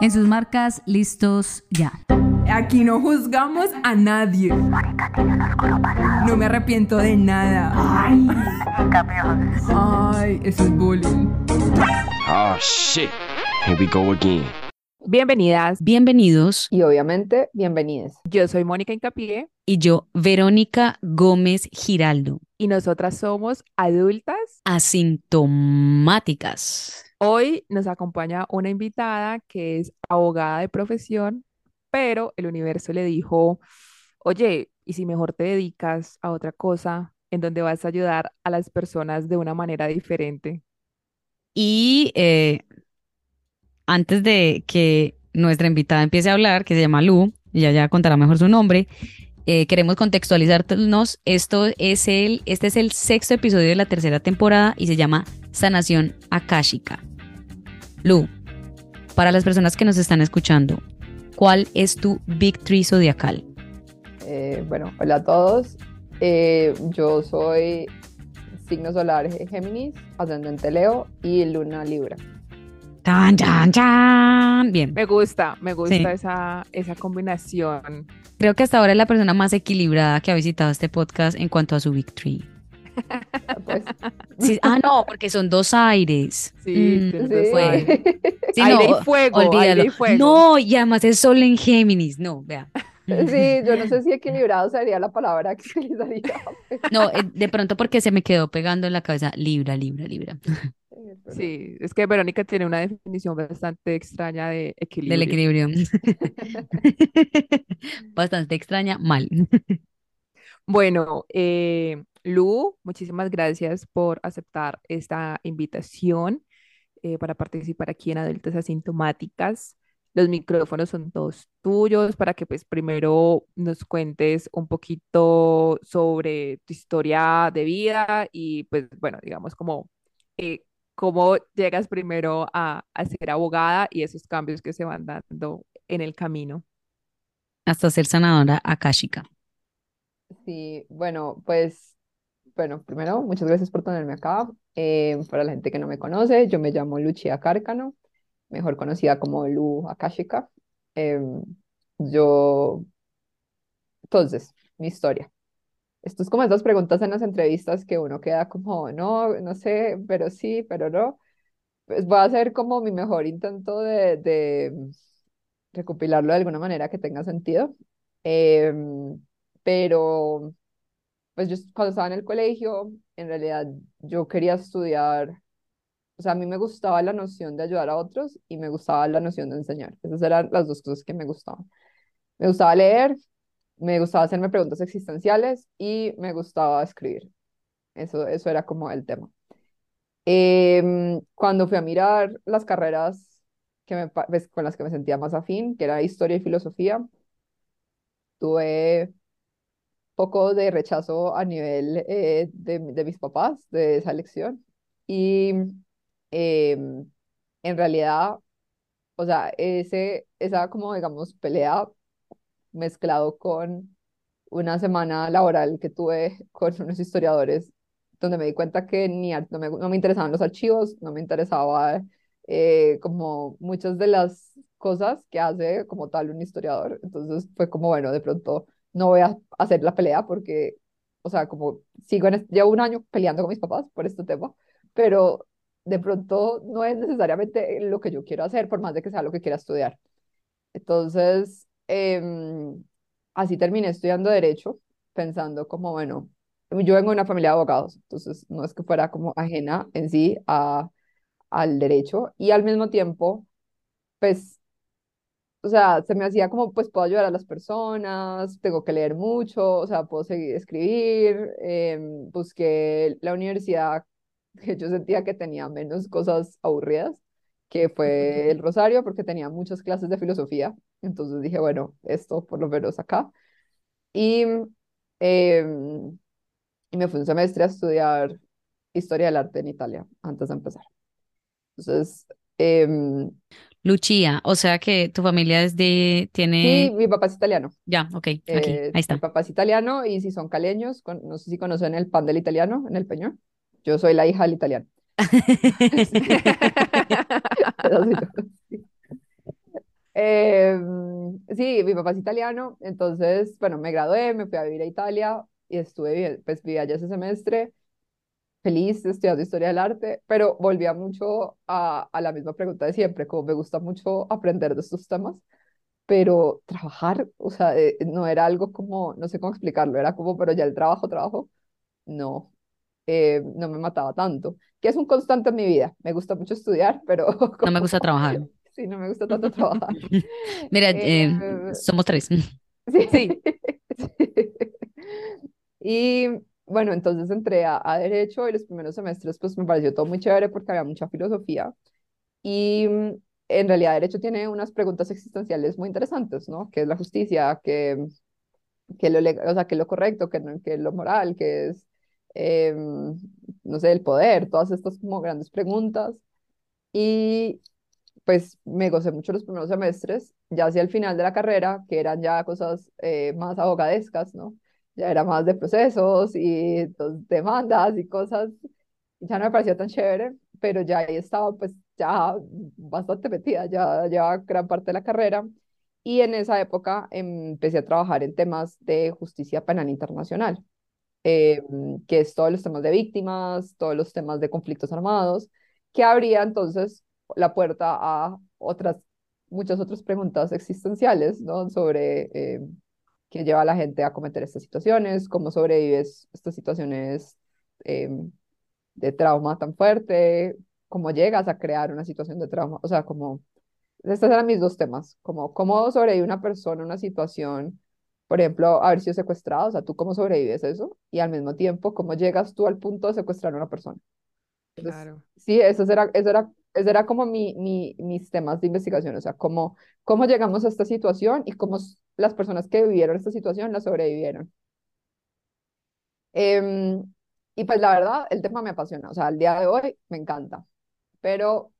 En sus marcas, listos ya. Aquí no juzgamos a nadie. No me arrepiento de nada. Ay, Ay eso es bullying. Oh shit. Here we go again. Bienvenidas Bienvenidos. Y obviamente, bienvenidos. Yo soy Mónica Incapié Y yo, Verónica Gómez Giraldo. y nosotras somos adultas. Asintomáticas. Hoy nos acompaña una invitada que es abogada de profesión, pero el universo le dijo, oye, ¿y si mejor te dedicas a otra cosa en donde vas a ayudar a las personas de una manera diferente? Y eh, antes de que nuestra invitada empiece a hablar, que se llama Lu, ella ya contará mejor su nombre, eh, queremos contextualizarnos. Esto es el, este es el sexto episodio de la tercera temporada y se llama Sanación Akashica. Lu, para las personas que nos están escuchando, ¿cuál es tu Big Tree zodiacal? Eh, bueno, hola a todos. Eh, yo soy signo solar Géminis, ascendente Leo y luna Libra. ¡Tan, tan, tan! Bien. Me gusta, me gusta Sí. esa, esa combinación. Creo que hasta ahora es la persona más equilibrada que ha visitado este podcast en cuanto a su Big Tree. Pues, Sí, ah, no, porque son dos aires. Sí, Mm, tienes sí. sí, aire no, y fuego, aire olvídalo. y fuego. No, y además es sol en Géminis. No, vea. sí, yo no sé si equilibrado sería la palabra que utilizaría. No, eh, de pronto porque se me quedó pegando en la cabeza Libra, Libra, Libra. Sí, es que Verónica tiene una definición bastante extraña de Del equilibrio. equilibrio. Bastante extraña, mal. Bueno, eh, Lu, muchísimas gracias por aceptar esta invitación eh, para participar aquí en Adultas Asintomáticas. Los micrófonos son todos tuyos para que pues primero nos cuentes un poquito sobre tu historia de vida y pues bueno, digamos como eh, cómo llegas primero a, a ser abogada y esos cambios que se van dando en el camino. Hasta ser sanadora akáshica. Sí, bueno, pues, bueno, primero, muchas gracias por tenerme acá. Eh, para la gente que no me conoce, yo me llamo Lucia Cárcano, mejor conocida como Lu Akashika. Em, yo, entonces, mi historia. Esto es como esas preguntas en las entrevistas que uno queda como, no, no sé, pero sí, pero no. Pues voy a hacer como mi mejor intento de, de recopilarlo de alguna manera que tenga sentido. Em, pero pues yo cuando estaba en el colegio, en realidad yo quería estudiar, o sea, a mí me gustaba la noción de ayudar a otros y me gustaba la noción de enseñar. Esas eran las dos cosas que me gustaban. Me gustaba leer, me gustaba hacerme preguntas existenciales y me gustaba escribir. Eso, eso era como el tema. Em, cuando fui a mirar las carreras que me, pues, con las que me sentía más afín, que era historia y filosofía, tuve poco de rechazo a nivel eh, de, de mis papás de esa elección. Y em, en realidad, o sea, ese, esa como digamos pelea mezclado con una semana laboral que tuve con unos historiadores, donde me di cuenta que ni no me, no me interesaban los archivos, no me interesaba eh, como muchas de las cosas que hace como tal un historiador. Entonces fue como, bueno, de pronto no voy a hacer la pelea porque, o sea, como sigo en, este- llevo un año peleando con mis papás por este tema, pero de pronto no es necesariamente lo que yo quiero hacer, por más de que sea lo que quiera estudiar. Entonces, em, así terminé estudiando derecho, pensando como, bueno, yo vengo de una familia de abogados, entonces no es que fuera como ajena en sí a, al derecho y al mismo tiempo, pues, o sea, se me hacía como, pues puedo ayudar a las personas, tengo que leer mucho, o sea, puedo seguir escribir, em, busqué la universidad que yo sentía que tenía menos cosas aburridas, que fue el Rosario, porque tenía muchas clases de filosofía, entonces dije, bueno, esto por lo menos acá. Y, em, y me fui un semestre a estudiar historia del arte en Italia antes de empezar. Entonces, em, Lucia, o sea que tu familia es de, sí, tiene, mi papá es italiano. ya, ok, aquí, eh, ahí mi está. papá es italiano y si son caleños, con- no sé si conocen el pan del italiano en el Peñón. Yo soy la hija del italiano. Pedacito, sí. Sí, mi papá es italiano, entonces, bueno, me gradué, me fui a vivir a Italia y estuve, pues viví allá ese semestre, feliz estudiando historia del arte, pero volvía mucho a, a la misma pregunta de siempre, como me gusta mucho aprender de estos temas, pero trabajar, o sea, eh, no era algo como, no sé cómo explicarlo, era como, pero ya el trabajo, trabajo, no, eh, no me mataba tanto, que es un constante en mi vida, me gusta mucho estudiar, pero No me como, gusta trabajar. sí, no me gusta tanto trabajar. Mira, eh, Eh, somos tres. Sí. Sí. Y bueno, entonces entré a, a Derecho y los primeros semestres pues me pareció todo muy chévere porque había mucha filosofía y mm, en realidad Derecho tiene unas preguntas existenciales muy interesantes, ¿no? ¿Qué es la justicia? ¿Qué, qué lo, o sea, qué es lo correcto? ¿Qué, qué es lo moral? ¿Qué es, em, no sé, el poder? Todas estas como grandes preguntas. Y pues me gocé mucho los primeros semestres, ya hacia el final de la carrera, que eran ya cosas eh, más abogadescas, ¿no? Ya era más de procesos y pues, demandas y cosas, ya no me parecía tan chévere, pero ya ahí estaba pues ya bastante metida, ya llevaba gran parte de la carrera y en esa época empecé a trabajar en temas de justicia penal internacional, eh, que es todos los temas de víctimas, todos los temas de conflictos armados, que abría entonces la puerta a otras, muchas otras preguntas existenciales, ¿no? Sobre eh, qué lleva a la gente a cometer estas situaciones, cómo sobrevives estas situaciones eh, de trauma tan fuerte, cómo llegas a crear una situación de trauma, o sea, como, estos eran mis dos temas, como cómo sobrevive una persona a una situación, por ejemplo, haber sido secuestrado, o sea, tú cómo sobrevives eso, y al mismo tiempo, cómo llegas tú al punto de secuestrar a una persona. Entonces, Claro. sí, eso era, eso era, eso era como mi, mi, mis temas de investigación, o sea, cómo, cómo llegamos a esta situación y cómo las personas que vivieron esta situación la sobrevivieron. Em, y pues la verdad, el tema me apasiona, o sea, al día de hoy me encanta, pero,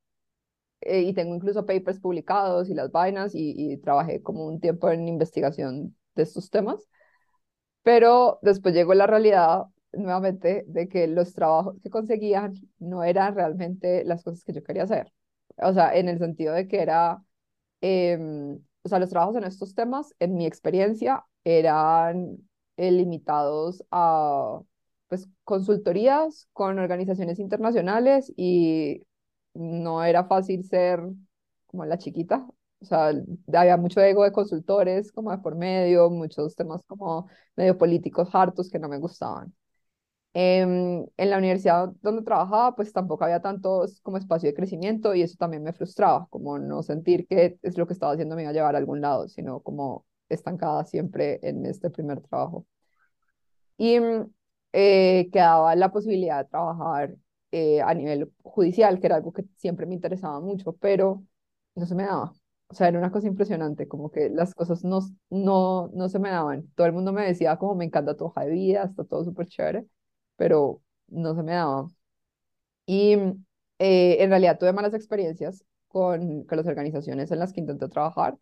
eh, y tengo incluso papers publicados y las vainas, y, y trabajé como un tiempo en investigación de estos temas, pero después llegó la realidad nuevamente de que los trabajos que conseguían no eran realmente las cosas que yo quería hacer. O sea, en el sentido de que era, em, o sea, los trabajos en estos temas, en mi experiencia, eran eh, limitados a, pues, consultorías con organizaciones internacionales y no era fácil ser como la chiquita. O sea, había mucho ego de consultores como de por medio, muchos temas como medio políticos hartos que no me gustaban. Em, en la universidad donde trabajaba, pues tampoco había tanto como espacio de crecimiento y eso también me frustraba, como no sentir que es lo que estaba haciendo me iba a llevar a algún lado, sino como estancada siempre en este primer trabajo. Y mm, eh, quedaba la posibilidad de trabajar eh, a nivel judicial, que era algo que siempre me interesaba mucho, pero no se me daba. O sea, era una cosa impresionante, como que las cosas no, no, no se me daban. Todo el mundo me decía como me encanta tu hoja de vida, está todo súper chévere, pero no se me daba. Y eh, en realidad tuve malas experiencias con, con las organizaciones en las que intenté trabajar.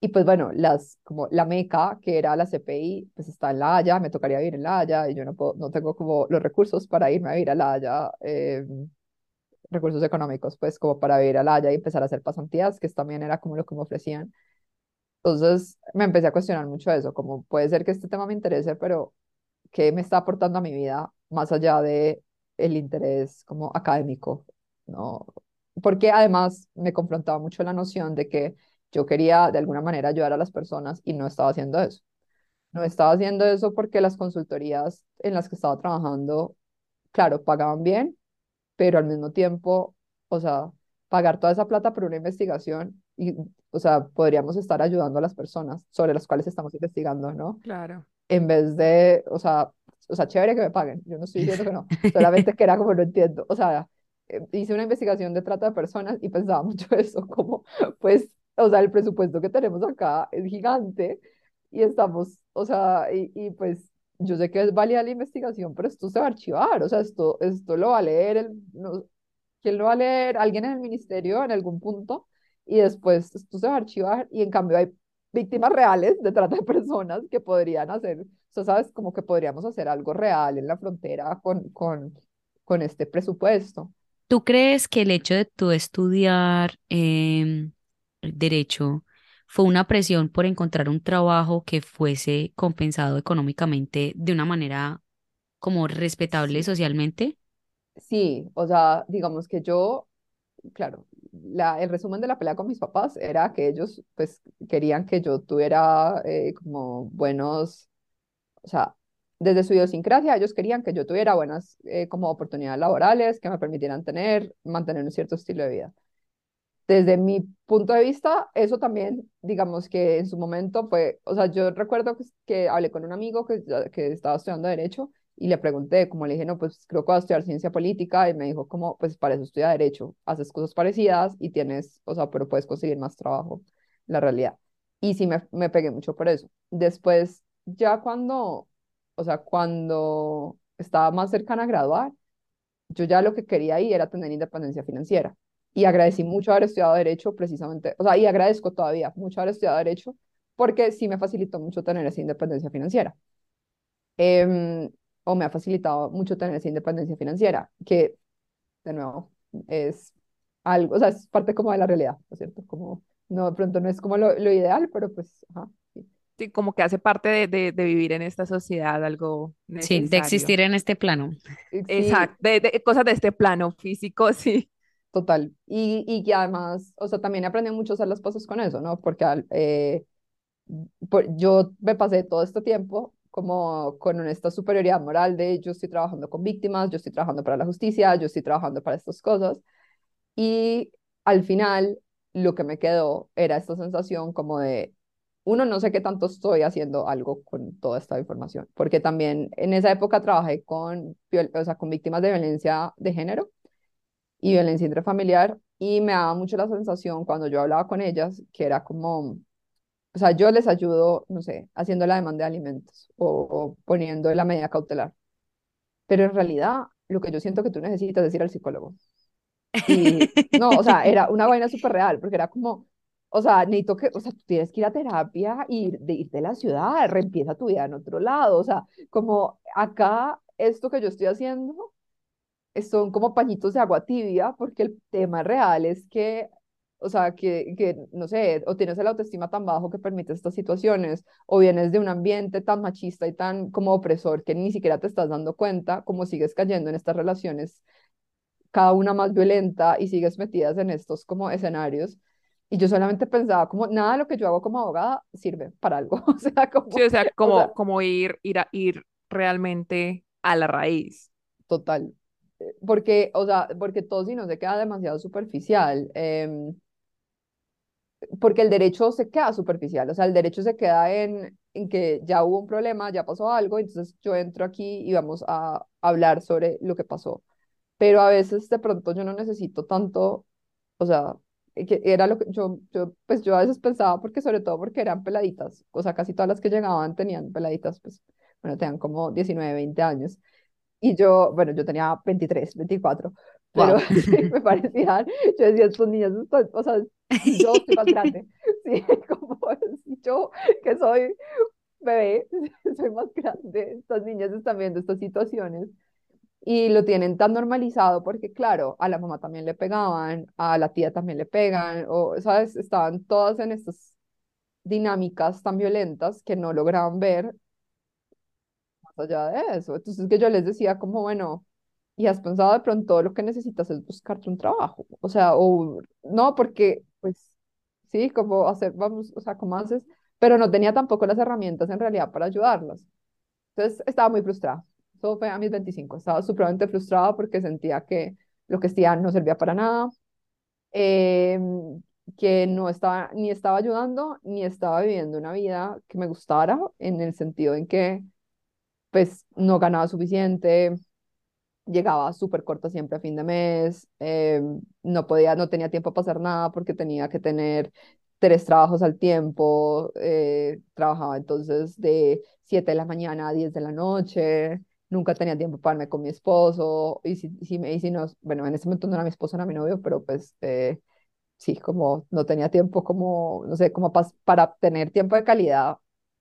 Y pues bueno, las, como la meca, que era la CPI, pues está en La Haya, me tocaría vivir en La Haya y yo no, puedo, no tengo como los recursos para irme a vivir a La Haya, eh, recursos económicos, pues como para vivir a La Haya y empezar a hacer pasantías, que también era como lo que me ofrecían. Entonces me empecé a cuestionar mucho eso, como puede ser que este tema me interese, pero ¿qué me está aportando a mi vida más allá de el interés como académico? ¿no? Porque además me confrontaba mucho la noción de que yo quería de alguna manera ayudar a las personas y no estaba haciendo eso. No estaba haciendo eso porque las consultorías en las que estaba trabajando, claro, pagaban bien, pero al mismo tiempo, o sea, pagar toda esa plata por una investigación y, o sea, podríamos estar ayudando a las personas sobre las cuales estamos investigando, ¿no? Claro. En vez de, o sea, o sea, chévere que me paguen, yo no estoy diciendo que no, solamente que era como no entiendo, o sea, eh, hice una investigación de trata de personas y pensaba mucho eso, como, pues, o sea, el presupuesto que tenemos acá es gigante y estamos, o sea, y, y pues yo sé que es válida la investigación, pero esto se va a archivar, o sea, esto, esto lo va a leer, el, no, ¿quién lo va a leer? Alguien en el ministerio en algún punto y después esto se va a archivar y en cambio hay víctimas reales de trata de personas que podrían hacer, o sea, sabes, como que podríamos hacer algo real en la frontera con, con, con este presupuesto. ¿Tú crees que el hecho de tú estudiar em, derecho fue una presión por encontrar un trabajo que fuese compensado económicamente de una manera como respetable socialmente. sí, o sea, digamos que yo, claro, la, el resumen de la pelea con mis papás era que ellos pues querían que yo tuviera eh, como buenos, o sea, desde su idiosincrasia ellos querían que yo tuviera buenas eh, como oportunidades laborales que me permitieran tener, mantener un cierto estilo de vida. Desde mi punto de vista, eso también, digamos que en su momento fue, o sea, yo recuerdo que, que hablé con un amigo que, que estaba estudiando Derecho y le pregunté, como le dije, no, pues creo que vas a estudiar Ciencia Política y me dijo, como, pues para eso estudia Derecho, haces cosas parecidas y tienes, o sea, pero puedes conseguir más trabajo, la realidad. Y sí me, me pegué mucho por eso. Después, ya cuando, o sea, cuando estaba más cercana a graduar, yo ya lo que quería ahí era tener independencia financiera. Y agradecí mucho haber estudiado Derecho precisamente, o sea, y agradezco todavía mucho haber estudiado Derecho porque sí me facilitó mucho tener esa independencia financiera. Em, o me ha facilitado mucho tener esa independencia financiera, que de nuevo es algo, o sea, es parte como de la realidad, ¿no es cierto? Como, no, de pronto no es como lo, lo ideal, pero pues, ajá, sí. Sí, como que hace parte de, de, de vivir en esta sociedad algo Sí, de necesario. existir en este plano. Y Sí, Exacto, de, de cosas de este plano físico, sí. total. Y, y que además, o sea, también aprendí mucho a hacer las cosas con eso, ¿no? Porque al- eh, por- yo me pasé todo este tiempo como con esta superioridad moral de yo estoy trabajando con víctimas, yo estoy trabajando para la justicia, yo estoy trabajando para estas cosas. Y al final lo que me quedó era esta sensación como de, uno, no sé qué tanto estoy haciendo algo con toda esta información, porque también en esa época trabajé con, o sea, con víctimas de violencia de género y violencia intrafamiliar y me daba mucho la sensación cuando yo hablaba con ellas que era como o sea, yo les ayudo, no sé, haciendo la demanda de alimentos o, o poniendo la medida cautelar. Pero en realidad, lo que yo siento que tú necesitas es ir al psicólogo. Y no, o sea, era una vaina súper real, porque era como, o sea, necesito que, o sea, tú tienes que ir a terapia y ir de, ir de la ciudad, reempieza tu vida en otro lado. O sea, como acá, esto que yo estoy haciendo son como pañitos de agua tibia, porque el tema real es que, o sea, que, que, no sé, o tienes el autoestima tan bajo que permite estas situaciones, o vienes de un ambiente tan machista y tan como opresor que ni siquiera te estás dando cuenta, como sigues cayendo en estas relaciones, cada una más violenta y sigues metidas en estos como escenarios. Y yo solamente pensaba como, nada de lo que yo hago como abogada sirve para algo, o sea, Sí, como, o sea, o como, sea, como ir, ir a, ir realmente a la raíz. total. Eh, Porque, o sea, porque todo si no se queda demasiado superficial. em, porque el derecho se queda superficial, o sea, el derecho se queda en, en que ya hubo un problema, ya pasó algo, entonces yo entro aquí y vamos a hablar sobre lo que pasó. Pero a veces de pronto yo no necesito tanto, o sea, que era lo que yo, yo, pues yo a veces pensaba, porque sobre todo porque eran peladitas, o sea, casi todas las que llegaban tenían peladitas, pues, bueno, tenían como 19 20 años. Y yo, bueno, yo tenía 23 24 pero Wow. me parecían, yo decía, estos niños, están- o sea, yo estoy más grande, sí, como yo que soy bebé, soy más grande, estas niñas están viendo estas situaciones y lo tienen tan normalizado porque, claro, a la mamá también le pegaban, a la tía también le pegan, o, ¿sabes? Estaban todas en estas dinámicas tan violentas que no lograban ver más allá de eso. Entonces que yo les decía como, bueno, ¿y has pensado de pronto lo que necesitas es buscarte un trabajo? O sea, o no, porque pues sí, como hacer, vamos, o sea, ¿cómo haces? Pero no tenía tampoco las herramientas en realidad para ayudarlas. Entonces estaba muy frustrada. Eso fue a mis 25. Estaba supremamente frustrada porque sentía que lo que hacía no servía para nada, em, que no estaba, ni estaba ayudando, ni estaba viviendo una vida que me gustara, en el sentido en que pues no ganaba suficiente, llegaba súper corta siempre a fin de mes, eh, no podía, no tenía tiempo para hacer nada porque tenía que tener tres trabajos al tiempo, eh, trabajaba entonces de 7 de la mañana a 10 de la noche, nunca tenía tiempo para irme con mi esposo, y si, si me y si no, bueno, en ese momento no era mi esposo, era mi novio, pero pues eh, sí, como no tenía tiempo como, no sé, como pas- para tener tiempo de calidad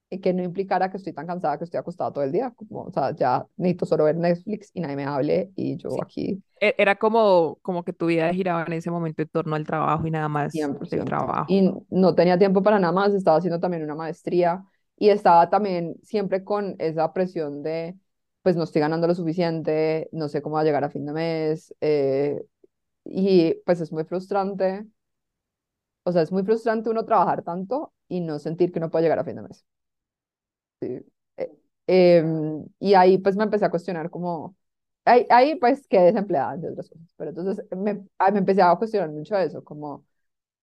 y que no implicara que estoy tan cansada que estoy acostada todo el día, como, o sea, ya necesito solo ver Netflix y nadie me hable y yo Sí. aquí E- Era como, como que tu vida giraba en ese momento en torno al trabajo y nada más del 100%. trabajo. Y no tenía tiempo para nada más, estaba haciendo también una maestría y estaba también siempre con esa presión de, pues no estoy ganando lo suficiente, no sé cómo va a llegar a fin de mes, eh, y pues es muy frustrante, o sea, es muy frustrante uno trabajar tanto y no sentir que uno puede llegar a fin de mes. Sí. Eh, em, y ahí pues me empecé a cuestionar como, ahí, ahí pues quedé desempleada, entre otras cosas, pero entonces me, ah, me empecé a cuestionar mucho eso, como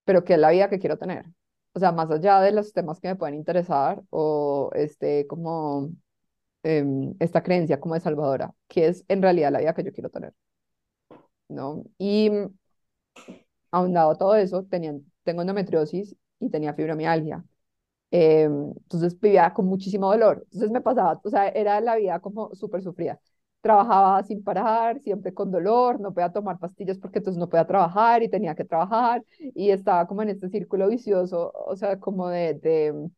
pero ¿qué es la vida que quiero tener? O sea, más allá de los temas que me pueden interesar o este, como em, esta creencia como de salvadora, ¿qué es en realidad la vida que yo quiero tener? ¿No? Y mm, ahondado todo eso, tenía, tengo endometriosis y tenía fibromialgia. Em, entonces vivía con muchísimo dolor. Entonces me pasaba, o sea, era la vida como súper sufrida. Trabajaba sin parar, siempre con dolor, no podía tomar pastillas porque entonces no podía trabajar y tenía que trabajar y estaba como en este círculo vicioso, o sea, como de, de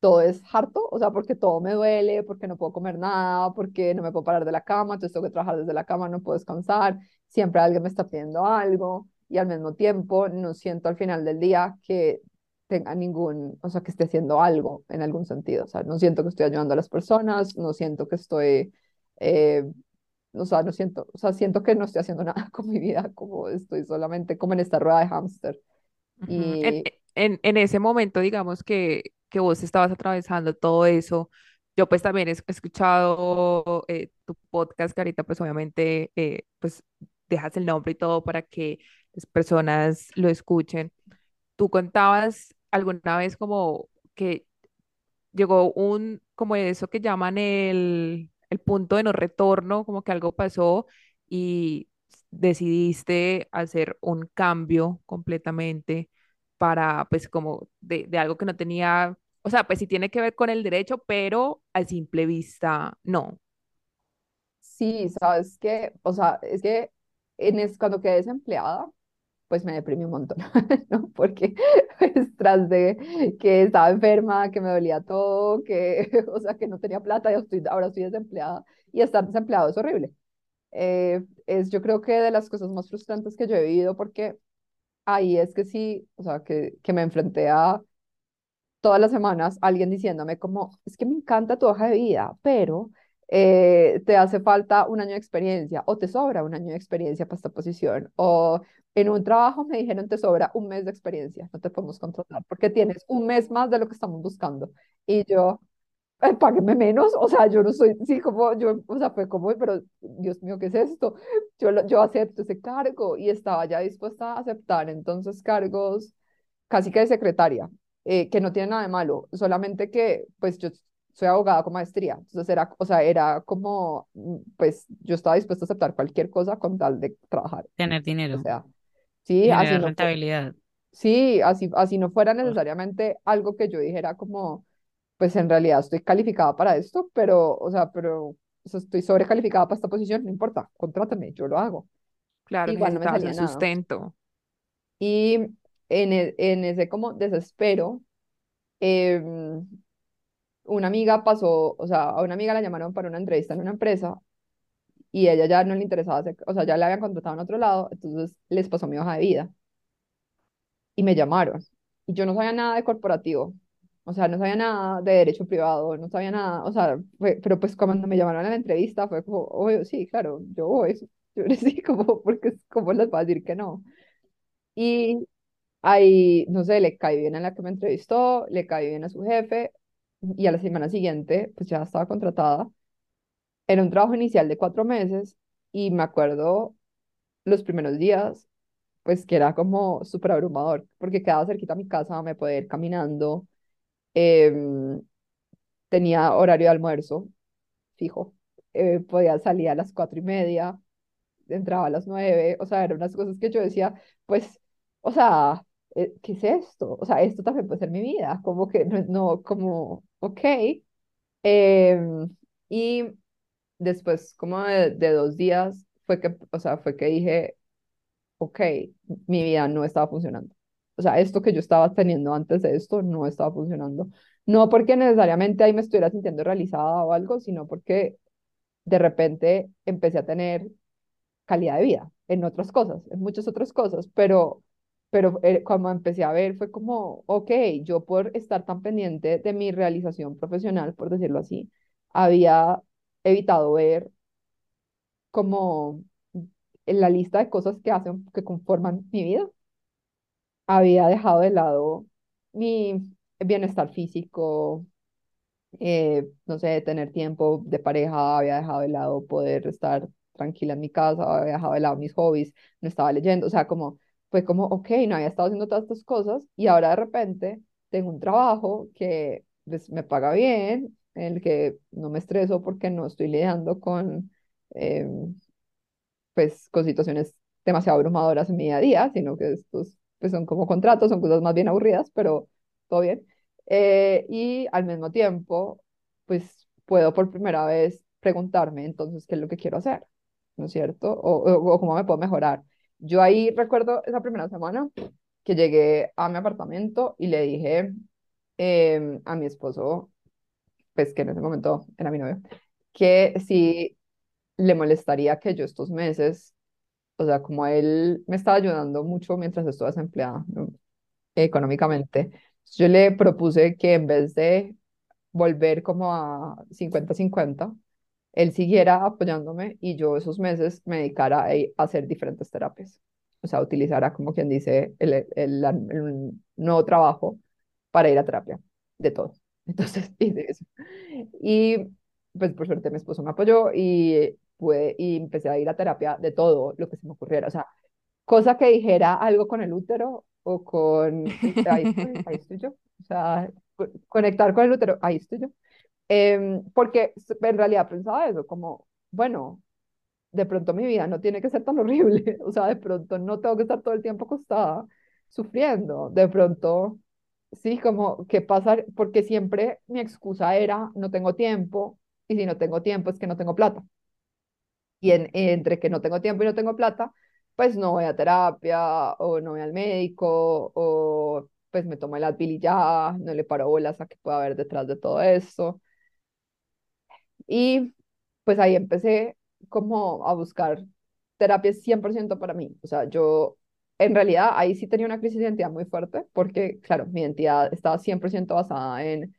todo es harto, o sea, porque todo me duele, porque no puedo comer nada, porque no me puedo parar de la cama, entonces tengo que trabajar desde la cama, no puedo descansar, siempre alguien me está pidiendo algo y al mismo tiempo no siento al final del día que tenga ningún, o sea, que esté haciendo algo en algún sentido, o sea, no siento que estoy ayudando a las personas, no siento que estoy, eh, o sea, no siento, o sea, siento que no estoy haciendo nada con mi vida, como estoy solamente como en esta rueda de hámster. Ujú. En, Y en, en ese momento, digamos que, que vos estabas atravesando todo eso, yo pues también he escuchado eh, tu podcast, que ahorita pues obviamente eh, pues dejas el nombre y todo para que las personas lo escuchen. Tú contabas alguna vez como que llegó un, como eso que llaman el, el punto de no retorno, como que algo pasó y decidiste hacer un cambio completamente para, pues, como de, de algo que no tenía, o sea, pues sí tiene que ver con el derecho, pero a simple vista no. sí, sabes que, o sea, es que en es, cuando quedé desempleada, pues me deprimí un montón, ¿no? Porque pues, tras de que estaba enferma, que me dolía todo, que, o sea, que no tenía plata, y estoy, ahora estoy desempleada, y estar desempleado es horrible. Eh, es yo creo que de las cosas más frustrantes que yo he vivido, porque ahí es que sí, o sea, que, que me enfrenté a todas las semanas alguien diciéndome como, es que me encanta tu hoja de vida, pero eh, te hace falta un año de experiencia o te sobra un año de experiencia para esta posición o en un trabajo me dijeron te sobra un mes de experiencia, no te podemos contratar porque tienes un mes más de lo que estamos buscando. Y yo, "Eh, págueme menos, o sea, yo no soy, sí, como, yo, o sea, fue como, pero Dios mío, ¿qué es esto? Yo, yo acepto ese cargo y estaba ya dispuesta a aceptar entonces cargos casi que de secretaria, eh, que no tiene nada de malo, solamente que pues yo soy abogada con maestría, entonces era, o sea, era como, mm, pues yo estaba dispuesta a aceptar cualquier cosa con tal de trabajar, Tener o dinero, sea, sí, así no fue, rentabilidad. sí, así, así no fuera necesariamente algo que yo dijera como, pues en realidad estoy calificada para esto, pero, o sea, pero, o sea, estoy sobrecalificada para esta posición, no importa, contrátame, yo lo hago, Claro, igual no me salía nada. sustento. Y en, e- en ese como desespero, em, una amiga pasó, o sea, a una amiga la llamaron para una entrevista en una empresa y ella ya no le interesaba, hacer- o sea, ya la habían contratado en otro lado, entonces les pasó mi hoja de vida y me llamaron. Y yo no sabía nada de corporativo, o sea, no sabía nada de derecho privado, no sabía nada, o sea, pero pues cuando me llamaron a la entrevista fue como, obvio, sí, claro, yo voy, yo sí, como, porque, ¿cómo les va a decir que no? Y ahí, no sé, le caí bien a la que me entrevistó, le caí bien a su jefe y a la semana siguiente, pues ya estaba contratada. Era un trabajo inicial de cuatro meses y me acuerdo los primeros días, pues que era como súper abrumador, porque quedaba cerquita a mi casa, me podía ir caminando, em, tenía horario de almuerzo fijo, eh, podía salir a las cuatro y media, entraba a las nueve, o sea, eran unas cosas que yo decía, pues, o sea, eh, ¿qué es esto? O sea, esto también puede ser mi vida, como que no, no como, ok. Em, y después, como de, de dos días, fue que, o sea, fue que dije, ok, mi vida no estaba funcionando. O sea, esto que yo estaba teniendo antes de esto no estaba funcionando. No porque necesariamente ahí me estuviera sintiendo realizada o algo, sino porque de repente empecé a tener calidad de vida en otras cosas, en muchas otras cosas, pero, pero eh, como empecé a ver fue como, ok, yo por estar tan pendiente de mi realización profesional, por decirlo así, había evitado ver como en la lista de cosas que hacen, que conforman mi vida, había dejado de lado mi bienestar físico, eh, no sé, tener tiempo de pareja, había dejado de lado poder estar tranquila en mi casa, había dejado de lado mis hobbies, no estaba leyendo, o sea, como fue como, ok, no había estado haciendo todas estas cosas y ahora de repente tengo un trabajo que pues, me paga bien, en el que no me estreso porque no estoy lidiando con, em, pues, con situaciones demasiado abrumadoras en mi día a día, sino que estos pues, son como contratos, son cosas más bien aburridas, pero todo bien. Eh, y al mismo tiempo, pues puedo por primera vez preguntarme entonces qué es lo que quiero hacer, ¿no es cierto? O, o, o cómo me puedo mejorar. Yo ahí recuerdo esa primera semana que llegué a mi apartamento y le dije em, a mi esposo, pues que en ese momento era mi novio, que si le molestaría que yo estos meses, o sea, como él me estaba ayudando mucho mientras estuve desempleada, económicamente, yo le propuse que en vez de volver como a 50-50, él siguiera apoyándome y yo esos meses me dedicara a, a hacer diferentes terapias. O sea, utilizara, como quien dice, el, el, el, el nuevo trabajo para ir a terapia, de todo. Entonces hice eso. Y pues por suerte mi esposo me apoyó y, pude, y empecé a ir a terapia de todo lo que se me ocurriera. O sea, cosa que dijera algo con el útero o con... Ahí estoy, ahí estoy yo. O sea, conectar con el útero, ahí estoy yo. Eh, porque en realidad pensaba eso, como, bueno, de pronto mi vida no tiene que ser tan horrible, o sea, de pronto no tengo que estar todo el tiempo acostada sufriendo, de pronto, sí, como, ¿qué pasa? Porque siempre mi excusa era, no tengo tiempo, y si no tengo tiempo es que no tengo plata. Y en, entre que no tengo tiempo y no tengo plata, pues no voy a terapia, o no voy al médico, o pues me tomo el Advil y ya, no le paro bolas a que pueda haber detrás de todo esto. Y pues ahí empecé como a buscar terapias 100% para mí. O sea, yo en realidad ahí sí tenía una crisis de identidad muy fuerte porque, claro, mi identidad estaba 100% basada en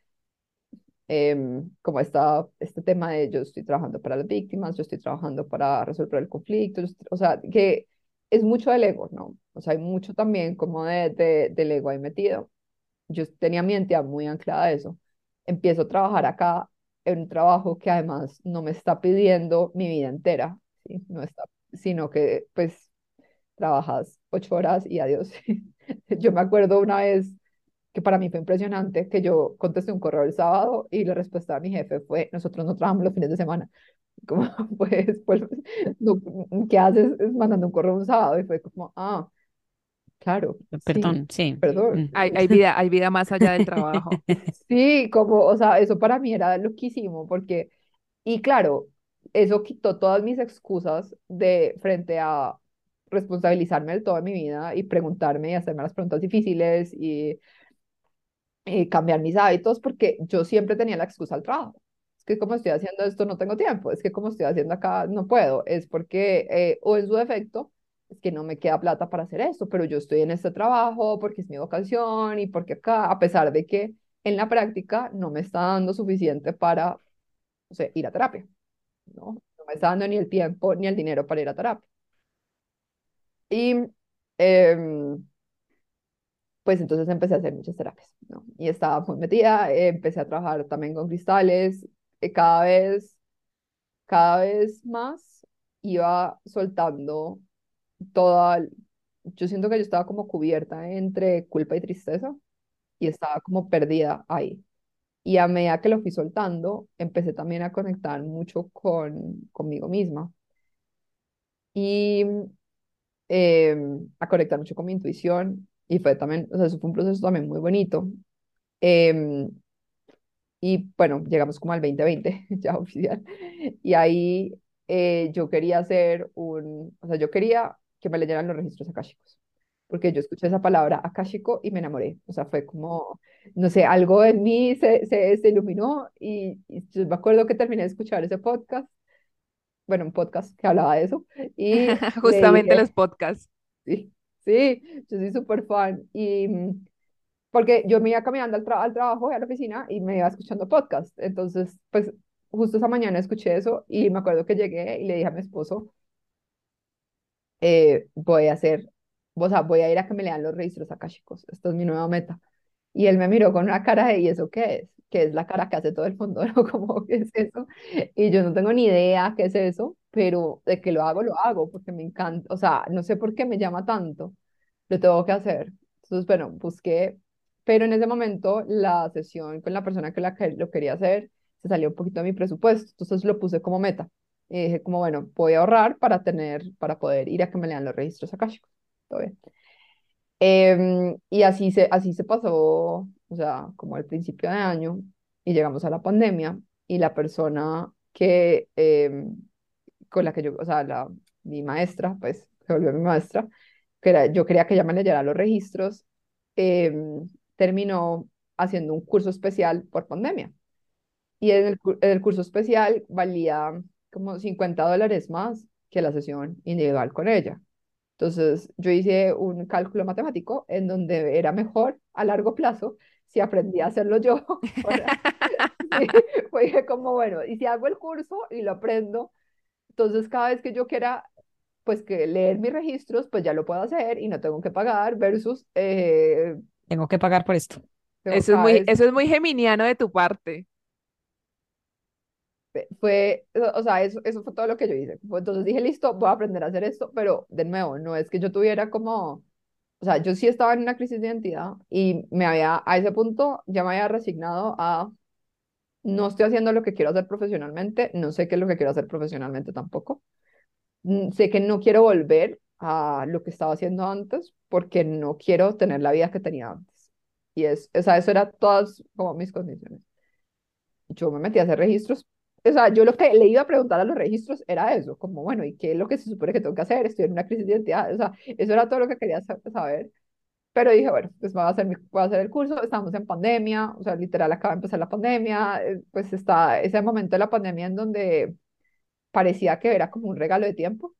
eh, como esta, este tema de yo estoy trabajando para las víctimas, yo estoy trabajando para resolver el conflicto, o sea, que es mucho del ego, ¿no? O sea, hay mucho también como de, de, del ego ahí metido. Yo tenía mi identidad muy anclada a eso. Empiezo a trabajar acá en un trabajo que además no me está pidiendo mi vida entera. No está, sino que pues trabajas ocho horas y adiós. yo me acuerdo una vez que para mí fue impresionante, que yo contesté un correo el sábado y la respuesta de mi jefe fue, nosotros no trabajamos los fines de semana. Como, pues, pues ¿qué haces es mandando un correo un sábado? Y fue como, ah, claro. Perdón, sí. sí. Perdón. Hay, hay, vida, hay vida más allá del trabajo. sí, como, o sea, eso para mí era loquísimo, porque, y claro, eso quitó todas mis excusas de frente a responsabilizarme de toda mi vida y preguntarme y hacerme las preguntas difíciles y eh, cambiar mis hábitos porque yo siempre tenía la excusa al trabajo. Es que como estoy haciendo esto no tengo tiempo, es que como estoy haciendo acá no puedo, es porque, eh, o en su defecto, es que no me queda plata para hacer esto, pero yo estoy en este trabajo porque es mi vocación y porque acá, a pesar de que en la práctica no me está dando suficiente para, o sea, ir a terapia, ¿no? No me está dando ni el tiempo ni el dinero para ir a terapia. Y eh, pues entonces empecé a hacer muchas terapias, ¿no? Y estaba muy metida, eh, empecé a trabajar también con cristales, eh, cada vez, cada vez más iba soltando toda, yo siento que yo estaba como cubierta entre culpa y tristeza y estaba como perdida ahí. Y a medida que lo fui soltando, empecé también a conectar mucho con conmigo misma. Y eh, a conectar mucho con mi intuición y fue también, o sea, eso fue un proceso también muy bonito. Eh, y bueno, llegamos como al 2020, ya oficial. Y ahí eh, yo quería hacer un, o sea, yo quería que me leyeran los registros akáshicos. porque yo escuché esa palabra akashico y me enamoré. O sea, fue como, no sé, algo en mí se, se, se iluminó y, y yo me acuerdo que terminé de escuchar ese podcast, bueno, un podcast que hablaba de eso, y Justamente los dije, podcasts. sí, sí, yo soy súper fan. Y porque yo me iba caminando al, tra- al trabajo y a la oficina y me iba escuchando podcast. Entonces, pues justo esa mañana escuché eso y me acuerdo que llegué y le dije a mi esposo, eh, voy a hacer, o sea, voy a ir a que me lean los registros akáshicos. Esto es mi nueva meta. Y él me miró con una cara de, ¿y eso qué es? Que es la cara que hace todo el mundo, ¿no? Como, ¿qué es eso? Y yo no tengo ni idea qué es eso, pero de que lo hago, lo hago, porque me encanta, o sea, no sé por qué me llama tanto, lo tengo que hacer. Entonces, bueno, busqué, pero en ese momento la sesión con la persona que, la que lo quería hacer se salió un poquito de mi presupuesto, entonces lo puse como meta. Y dije como, bueno, voy a ahorrar para tener, para poder ir a que me lean los registros akáshicos. Todo bien. Em, y así se, así se pasó, o sea, como al principio de año, y llegamos a la pandemia, y la persona que, em, con la que yo, o sea, la, mi maestra, pues, se volvió mi maestra, que era, yo quería que ella me leyera los registros, em, terminó haciendo un curso especial por pandemia. Y en el, cu- el curso especial valía como 50 dólares más que la sesión individual con ella. Entonces, yo hice un cálculo matemático en donde era mejor a largo plazo si aprendía a hacerlo yo. Sí, fue como, bueno, y si hago el curso y lo aprendo, entonces cada vez que yo quiera, pues que leer mis registros, pues ya lo puedo hacer y no tengo que pagar versus eh, Tengo que pagar por esto. Eso es muy, eso es muy geminiano de tu parte. Fue, o sea, eso, eso fue todo lo que yo hice. Entonces dije, listo, voy a aprender a hacer esto, pero de nuevo, no es que yo tuviera como, o sea, yo sí estaba en una crisis de identidad y me había, a ese punto ya me había resignado a, no estoy haciendo lo que quiero hacer profesionalmente, no sé qué es lo que quiero hacer profesionalmente tampoco. Mm, Sé que no quiero volver a lo que estaba haciendo antes porque no quiero tener la vida que tenía antes. Y es, o sea, eso era todas como mis condiciones yo me metí a hacer registros. O sea, yo lo que le iba a preguntar a los registros era eso, como, bueno, ¿y qué es lo que se supone que tengo que hacer? Estoy en una crisis de identidad. O sea, eso era todo lo que quería sa- saber. Pero dije, bueno, pues voy a hacer, mi, voy a hacer el curso. Estamos en pandemia, o sea, literal acaba de empezar la pandemia. eh, Pues está ese momento de la pandemia en donde parecía que era como un regalo de tiempo,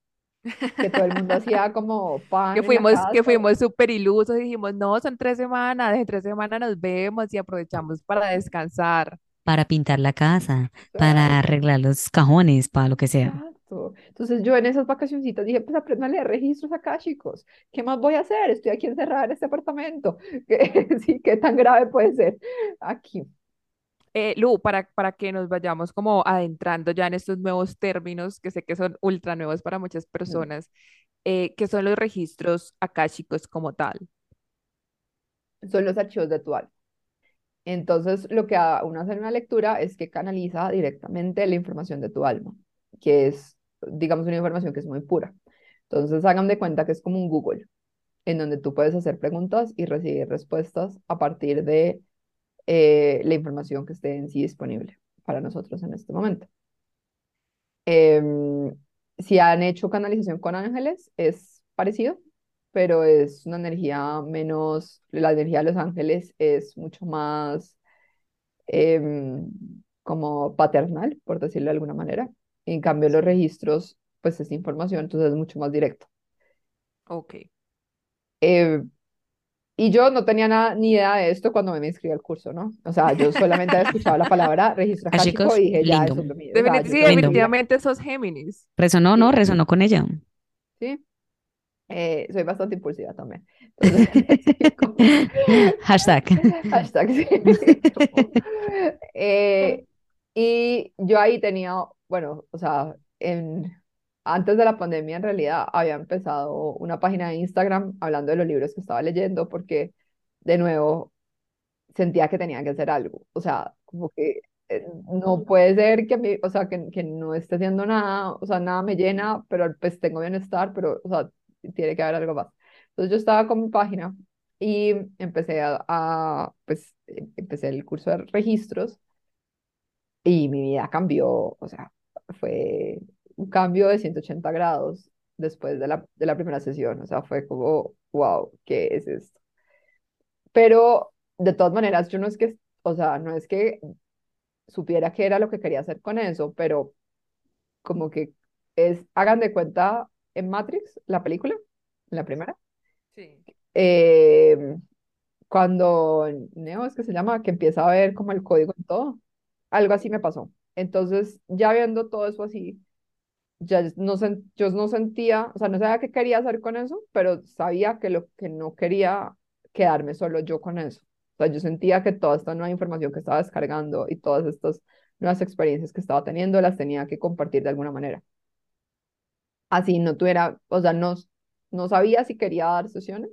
que todo el mundo hacía como pan Que fuimos, que fuimos súper ilusos dijimos, no, son tres semanas, en tres semanas nos vemos y aprovechamos para descansar. Para pintar la casa, para arreglar los cajones, para lo que sea. Exacto. Entonces yo en esas vacacioncitas dije, pues aprendo a leer registros acá, chicos. ¿Qué más voy a hacer? Estoy aquí encerrada en este apartamento. ¿Qué, sí, qué tan grave puede ser aquí? Eh, Lu, para, para que nos vayamos como adentrando ya en estos nuevos términos que sé que son ultra nuevos para muchas personas, eh, que son los registros akáshicos como tal. Son los archivos de tu alma. Entonces lo que a- uno hace una lectura es que canaliza directamente la información de tu alma, que es, digamos, una información que es muy pura. Entonces hagan de cuenta que es como un Google, en donde tú puedes hacer preguntas y recibir respuestas a partir de eh, la información que esté en sí disponible para nosotros en este momento. Em, si han hecho canalización con ángeles, es parecido, pero es una energía menos, la energía de los ángeles es mucho más em, como paternal, por decirlo de alguna manera. En cambio, los registros, pues es información, entonces es mucho más directo. Ok. Eh, Y yo no tenía nada, ni idea de esto cuando me inscribí al curso, ¿no? O sea, yo solamente había escuchado la palabra registro Ah, akáshico chicos, y dije, ya, lindo. eso es lo mío. O sea, sí, definitivamente sos Géminis. Resonó, ¿no? Resonó con ella. sí. Eh, soy bastante impulsiva también. Entonces, como- Hashtag. hashtag, sí. como, eh, y yo ahí tenía, bueno, o sea, en, antes de la pandemia en realidad había empezado una página de Instagram hablando de los libros que estaba leyendo porque, de nuevo, sentía que tenía que hacer algo. O sea, como que eh, no puede ser que, mi, o sea, que, que no esté haciendo nada, o sea, nada me llena, pero pues tengo bienestar, pero, o sea, tiene que haber algo más. Entonces yo estaba con mi página y empecé a, a, pues, em- empecé el curso de registros y mi vida cambió, o sea, fue un cambio de 180 grados después de la, de la primera sesión, o sea, fue como, wow, ¿qué es esto? Pero de todas maneras, yo no es que, o sea, no es que supiera qué era lo que quería hacer con eso, pero como que es, hagan de cuenta en Matrix, la película, la primera, Sí. eh, cuando Neo es que se llama, que empieza a ver como el código en todo, algo así me pasó. Entonces, ya viendo todo eso así, ya no yo no sentía, o sea, no sabía qué quería hacer con eso, pero sabía que lo que no quería quedarme solo yo con eso. O sea, yo sentía que toda esta nueva información que estaba descargando y todas estas nuevas experiencias que estaba teniendo las tenía que compartir de alguna manera. Así no tuviera, o sea, no, no sabía si quería dar sesiones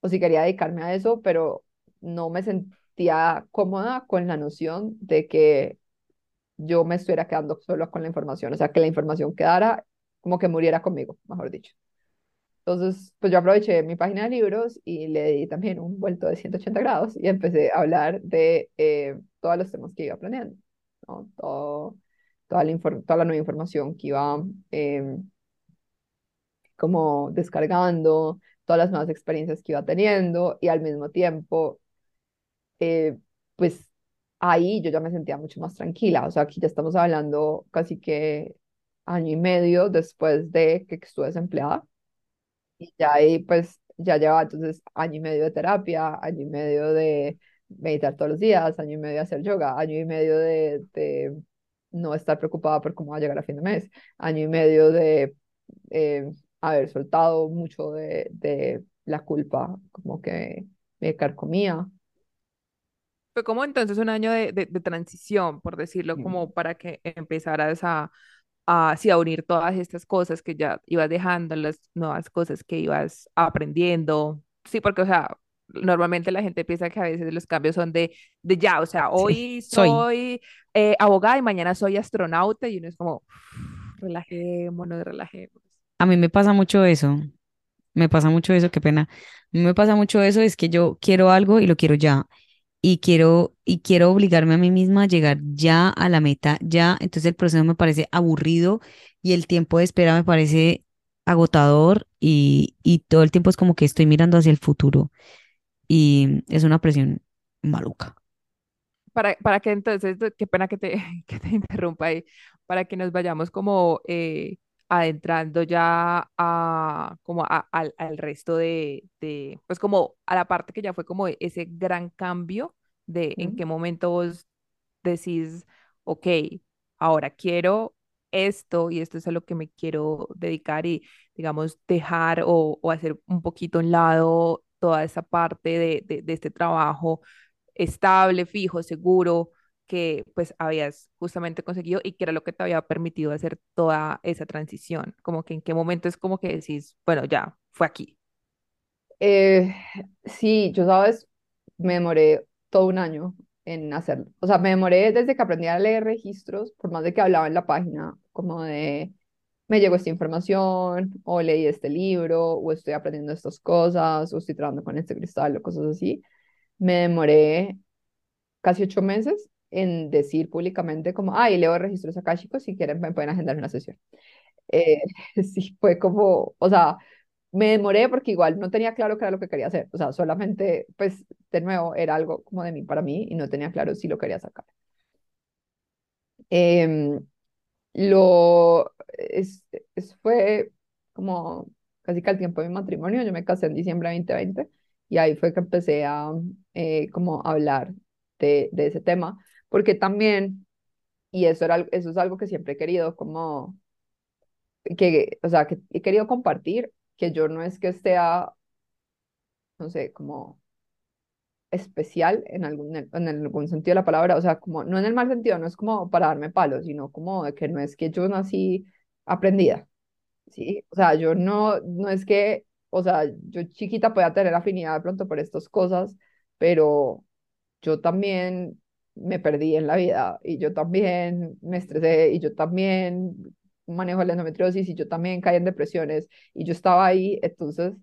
o si quería dedicarme a eso, pero no me sentía cómoda con la noción de que yo me estuviera quedando solo con la información, o sea, que la información quedara como que muriera conmigo, mejor dicho. Entonces, pues yo aproveché mi página de libros y le di también un vuelto de 180 grados y empecé a hablar de eh, todos los temas que iba aprendiendo, ¿no? Todo, toda la, toda la nueva información que iba em, como descargando, todas las nuevas experiencias que iba teniendo y al mismo tiempo, eh, pues ahí yo ya me sentía mucho más tranquila. O sea, aquí ya estamos hablando casi que año y medio después de que estuve desempleada y ya ahí pues ya llevaba entonces año y medio de terapia, año y medio de meditar todos los días, año y medio de hacer yoga, año y medio de, de no estar preocupada por cómo va a llegar a fin de mes, año y medio de eh, haber soltado mucho de, de la culpa, como que me carcomía. Fue como entonces un año de, de- de transición, por decirlo, Mm. como para que empezaras a, a, sí, a unir todas estas cosas que ya ibas dejando, las nuevas cosas que ibas aprendiendo. Sí, porque, o sea, normalmente la gente piensa que a veces los cambios son de, de ya, o sea, Sí, hoy soy. soy eh, abogada y mañana soy astronauta y uno es como, relajémonos, relajémonos. A mí me pasa mucho eso. Me pasa mucho eso, qué pena. A mí me pasa mucho eso, es que yo quiero algo y lo quiero ya. Y quiero, y quiero obligarme a mí misma a llegar ya a la meta, ya. Entonces el proceso me parece aburrido y el tiempo de espera me parece agotador y, y todo el tiempo es como que estoy mirando hacia el futuro y es una presión maluca. para, para que entonces, qué pena que te, que te interrumpa ahí, para que nos vayamos como eh, adentrando ya a, como a- al, al resto de, de, pues como a la parte que ya fue como ese gran cambio de en qué momento vos decís, ok, ahora quiero esto y esto es a lo que me quiero dedicar y, digamos, dejar o, o hacer un poquito a un lado toda esa parte de, de de este trabajo estable, fijo, seguro, que pues habías justamente conseguido y que era lo que te había permitido hacer toda esa transición. Como que en qué momento es como que decís, bueno, ya, fue aquí. Eh, sí, yo sabes, me demoré todo un año en hacerlo. O sea, me demoré desde que aprendí a leer registros, por más de que hablaba en la página, como de, me llegó esta información, o leí este libro, o estoy aprendiendo estas cosas, o estoy trabajando con este cristal, o cosas así. Me demoré casi ocho meses en decir públicamente como, ay, leo registros akáshicos, si quieren me pueden agendar una sesión. Eh, sí, fue como, o sea, me demoré porque igual no tenía claro qué era lo que quería hacer. O sea, solamente, pues, de nuevo, era algo como de mí para mí y no tenía claro si lo quería sacar. Em, lo, es, es- fue como casi que al tiempo de mi matrimonio. Yo me casé en diciembre de 2020 y ahí fue que empecé a eh, como hablar de, de ese tema, porque también, y eso era, eso es algo que siempre he querido como que, o sea, que he querido compartir, que yo no es que esté, a, no sé, como especial en algún, en algún sentido de la palabra, o sea, como, no en el mal sentido, no es como para darme palos, sino como de que no es que yo nací aprendida, ¿sí? O sea, yo no, no es que, o sea, yo chiquita podía tener afinidad de pronto por estas cosas, pero yo también me perdí en la vida y yo también me estresé y yo también manejo la endometriosis y yo también caí en depresiones y yo estaba ahí, entonces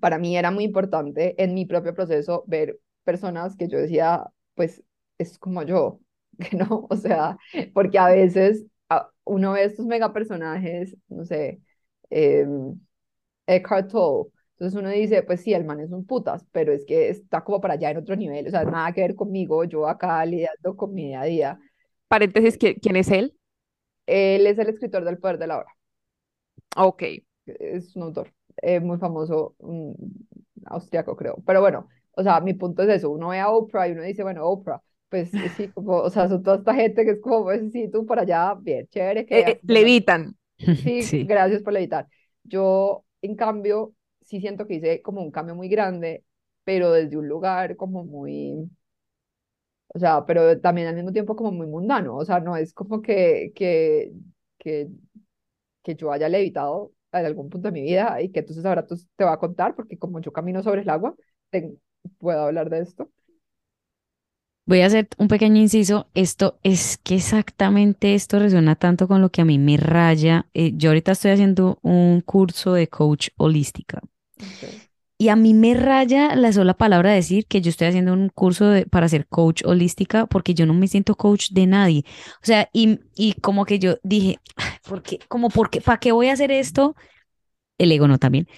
para mí era muy importante en mi propio proceso ver personas que yo decía, pues es como yo, que no, o sea, porque a veces a- uno ve estos mega personajes, no sé, em, Eckhart Tolle. Entonces uno dice, pues sí, el man es un putas, pero es que está como para allá en otro nivel, o sea, nada que ver conmigo, yo acá lidiando con mi día a día. Paréntesis, ¿qui- ¿quién es él? Él es el escritor del Poder de la Hora, Ok. es un autor eh, muy famoso, un austriaco creo, pero bueno, o sea, mi punto es eso, uno ve a Oprah y uno dice, bueno, Oprah, pues sí, como, o sea, son toda esta gente que es como, pues sí, tú por allá, bien, chévere, que Eh, eh, levitan. Sí, Sí. gracias por evitar. Yo, en cambio, sí siento que hice como un cambio muy grande, pero desde un lugar como muy, o sea, pero también al mismo tiempo como muy mundano. O sea, no es como que, que, que, que yo haya levitado en algún punto de mi vida y que entonces ahora tú te va a contar, porque como yo camino sobre el agua, puedo hablar de esto. Voy a hacer un pequeño inciso. Esto es que exactamente esto resuena tanto con lo que a mí me raya. Eh, yo ahorita estoy haciendo un curso de coach holística Ok. y a mí me raya la sola palabra decir que yo estoy haciendo un curso de- para ser coach holística porque yo no me siento coach de nadie. O sea, y, y como que yo dije, ¿por qué? Como, ¿por qué? ¿Para qué voy a hacer esto? El ego no también.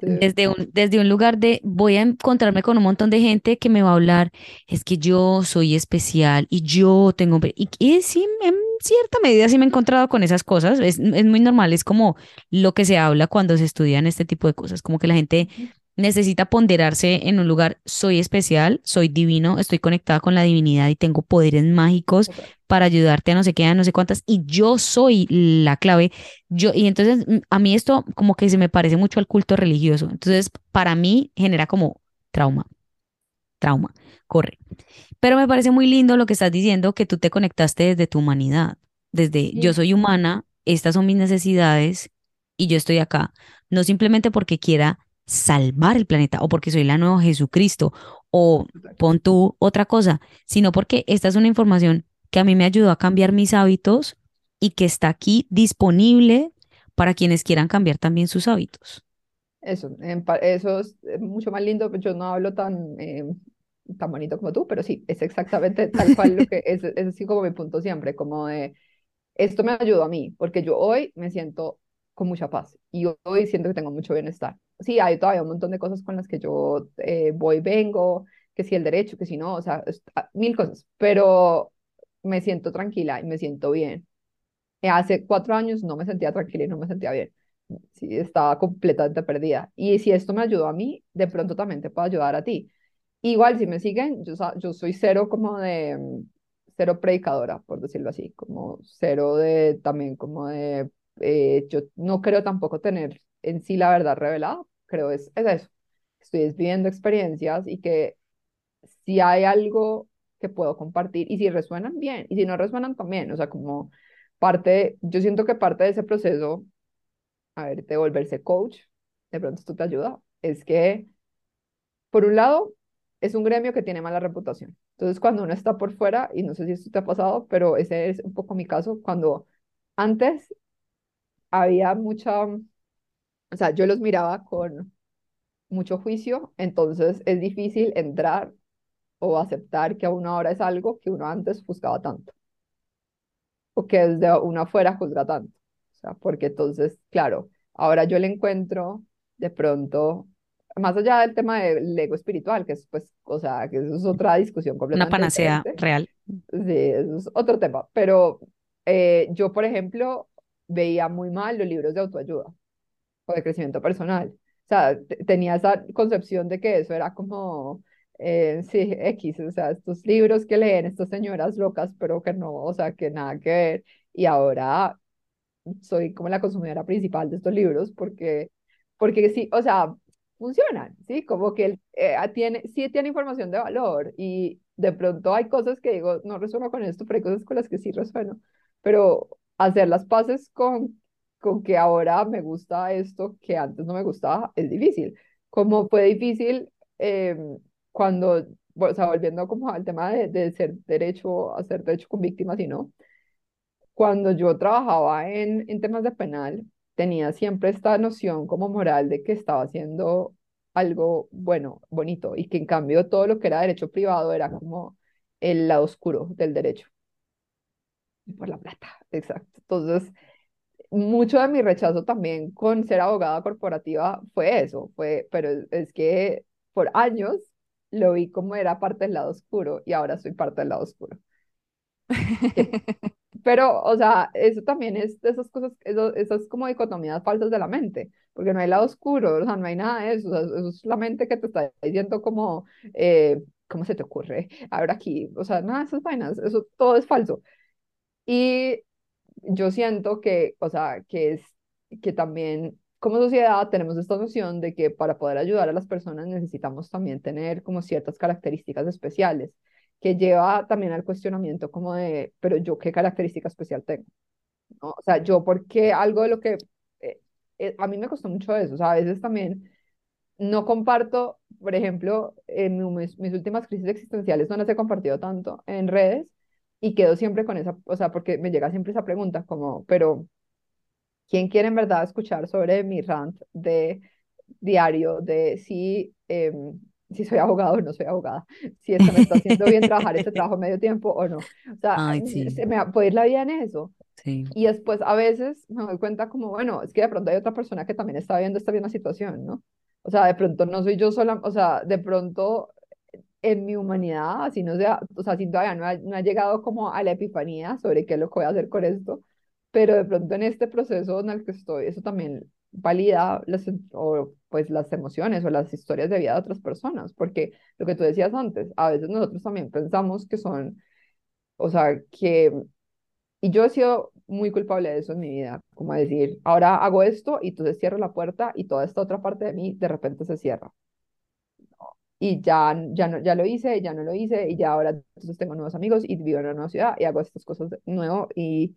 Sí. Desde un, desde un lugar de voy a encontrarme con un montón de gente que me va a hablar, es que yo soy especial y yo tengo... Y, y sí, en cierta medida sí me he encontrado con esas cosas, es, es muy normal, es como lo que se habla cuando se estudian este tipo de cosas, como que la gente necesita ponderarse en un lugar, soy especial, soy divino, estoy conectada con la divinidad y tengo poderes mágicos para ayudarte a no sé qué, a no sé cuántas, y yo soy la clave. Yo, y entonces mm, a mí esto como que se me parece mucho al culto religioso. Entonces, para mí genera como trauma, trauma, corre. Pero me parece muy lindo lo que estás diciendo, que tú te conectaste desde tu humanidad, desde yo soy humana, estas son mis necesidades y yo estoy acá, no simplemente porque quiera salvar el planeta o porque soy la nueva Jesucristo o pon tú otra cosa, sino porque esta es una información que a mí me ayudó a cambiar mis hábitos y que está aquí disponible para quienes quieran cambiar también sus hábitos. Eso, en eso es eh, mucho más lindo. Yo no hablo tan, eh, tan bonito como tú, pero sí, es exactamente tal cual lo que es, es así como mi punto siempre, como de esto me ayudó a mí, porque yo hoy me siento con mucha paz y hoy siento que tengo mucho bienestar. Sí, hay todavía un montón de cosas con las que yo eh, voy, vengo, que si el derecho, que si no, o sea, es- ah, mil cosas, pero me siento tranquila y me siento bien. Eh, Hace cuatro años no me sentía tranquila y no me sentía bien. Sí, estaba completamente perdida. Y si esto me ayudó a mí, de pronto también te puede ayudar a ti. Igual, si me siguen, yo, yo soy cero como de, mm, cero predicadora, por decirlo así, como cero de, también como de, eh, yo no creo tampoco tener en sí la verdad revelada, creo es, es eso. Estoy es viviendo experiencias y que si hay algo que puedo compartir y si resuenan bien y si no resuenan también, o sea, como parte, yo siento que parte de ese proceso, a ver, de volverse coach, de pronto esto te ayuda, es que, por un lado, es un gremio que tiene mala reputación. Entonces, cuando uno está por fuera, y no sé si esto te ha pasado, pero ese es un poco mi caso, cuando antes había mucha, o sea, yo los miraba con mucho juicio, entonces es difícil entrar o aceptar que uno ahora es algo que uno antes juzgaba tanto, o que desde uno afuera juzga tanto. Sea, porque entonces, claro, ahora yo le encuentro de pronto, más allá del tema del ego espiritual, que es pues, o sea, que eso es otra discusión Una completamente panacea diferente. real. Sí, eso es otro tema, pero eh, yo, por ejemplo, veía muy mal los libros de autoayuda o de crecimiento personal. O sea, te- tenía esa concepción de que eso era como, eh, sí, X, o sea, estos libros que leen estas señoras locas, pero que no, o sea, que nada que ver. Y ahora soy como la consumidora principal de estos libros porque, porque sí, o sea, funcionan, ¿sí? Como que eh, ah, tiene, sí tiene información de valor y de pronto hay cosas que digo, no resueno con esto, pero hay cosas con las que sí resueno. Pero hacer las paces con, con que ahora me gusta esto que antes no me gustaba es difícil. Como fue difícil eh, cuando, o sea, volviendo como al tema de, de ser derecho, hacer derecho con víctimas y no cuando yo trabajaba en, en temas de penal, tenía siempre esta noción como moral de que estaba haciendo algo bueno, bonito, y que en cambio todo lo que era derecho privado era como el lado oscuro del derecho. Y por la plata, exacto. Entonces, mucho de mi rechazo también con ser abogada corporativa fue eso, fue, pero es, es que por años lo vi como era parte del lado oscuro y ahora soy parte del lado oscuro. Pero, o sea, eso también es de esas cosas, eso, esas como dicotomías falsas de la mente, porque no hay lado oscuro, o sea, no hay nada de eso, o sea, eso es la mente que te está diciendo como, eh, ¿cómo se te ocurre? Ahora aquí, o sea, nada esas vainas, eso todo es falso. Y yo siento que, o sea, que es que también como sociedad tenemos esta noción de que para poder ayudar a las personas necesitamos también tener como ciertas características especiales, que lleva también al cuestionamiento como de, pero yo qué característica especial tengo, ¿no? O sea, yo por qué algo de lo que eh, eh, a mí me costó mucho eso, o sea, a veces también no comparto, por ejemplo, en mi- mis, mis últimas crisis existenciales no las he compartido tanto en redes y quedo siempre con esa, o sea, porque me llega siempre esa pregunta como, pero ¿quién quiere en verdad escuchar sobre mi rant de diario de si, em, si soy abogado o no soy abogada? Si es que me está haciendo bien trabajar este trabajo medio tiempo o no. O sea, Ay, mm, sí, se me puede ir la vida en eso. sí. Y después a veces me doy cuenta como, bueno, es que de pronto hay otra persona que también está viendo esta misma situación, ¿no? O sea, de pronto no soy yo sola, o sea, de pronto en mi humanidad, así no sea, o sea, si todavía no ha, no ha llegado como a la epifanía sobre qué es lo que voy a hacer con esto, pero de pronto en este proceso en el que estoy, eso también valida las, o, pues, las emociones o las historias de vida de otras personas, porque lo que tú decías antes, a veces nosotros también pensamos que son, o sea, que y yo he sido muy culpable de eso en mi vida, como decir, ahora hago esto y entonces cierro la puerta y toda esta otra parte de mí de repente se cierra. Y ya, ya, no, ya lo hice, ya no lo hice y ya ahora entonces tengo nuevos amigos y vivo en una nueva ciudad y hago estas cosas de nuevo y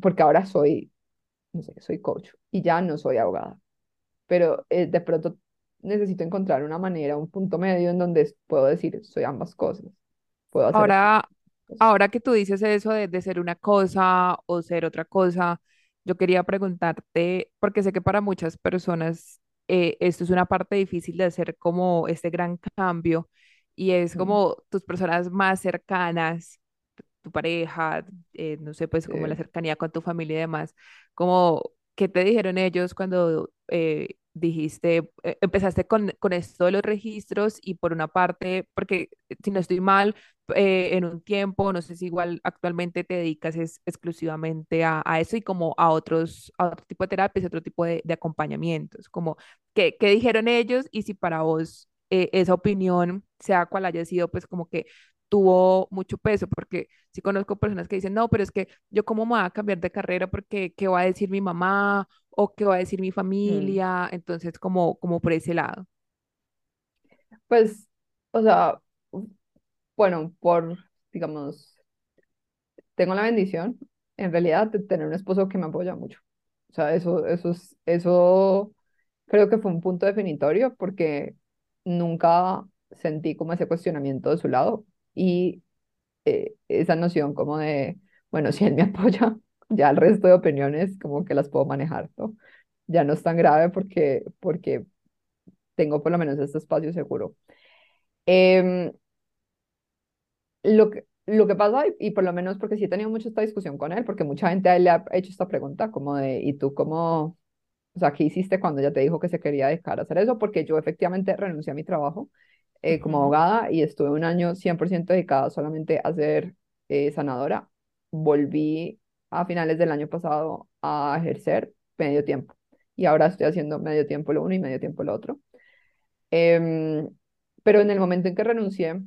porque ahora soy, no sé, soy coach y ya no soy abogada. Pero eh, de pronto necesito encontrar una manera, un punto medio en donde puedo decir, soy ambas cosas. Puedo hacer estas Ahora, cosas. ahora que tú dices eso de, de ser una cosa o ser otra cosa, yo quería preguntarte, porque sé que para muchas personas eh, esto es una parte difícil de hacer como este gran cambio y es como tus personas más cercanas, tu pareja, eh, no sé, pues como la sí. cercanía con tu familia y demás, como, ¿qué te dijeron ellos cuando eh, dijiste, eh, empezaste con, con esto de los registros y por una parte, porque si no estoy mal, eh, en un tiempo, no sé si igual actualmente te dedicas es, exclusivamente a, a eso y como a otros, a otro tipo de terapias, otro tipo de, de acompañamientos, como qué, qué dijeron ellos y si para vos eh, esa opinión, sea cual haya sido, pues como que tuvo mucho peso, porque sí conozco personas que dicen, no, pero es que yo cómo me voy a cambiar de carrera porque qué va a decir mi mamá o qué va a decir mi Mm. familia, entonces como, como por ese lado. Pues, o sea, bueno, por, digamos, tengo la bendición, en realidad, de tener un esposo que me apoya mucho. O sea, eso, eso es, eso creo que fue un punto definitorio porque nunca sentí como ese cuestionamiento de su lado y eh, esa noción como de, bueno, si él me apoya, ya el resto de opiniones como que las puedo manejar, ¿no? Ya no es tan grave porque, porque tengo por lo menos este espacio seguro. Em, Lo que, lo que pasa, y, por lo menos porque sí he tenido mucho esta discusión con él, porque mucha gente a él le ha hecho esta pregunta, como de, ¿y tú cómo, o sea, qué hiciste cuando ella te dijo que se quería dedicar a hacer eso? Porque yo efectivamente renuncié a mi trabajo eh, como abogada y estuve un año 100% dedicada solamente a ser eh, sanadora. Volví a finales del año pasado a ejercer medio tiempo y ahora estoy haciendo medio tiempo lo uno y medio tiempo lo otro. Em, pero en el momento en que renuncié,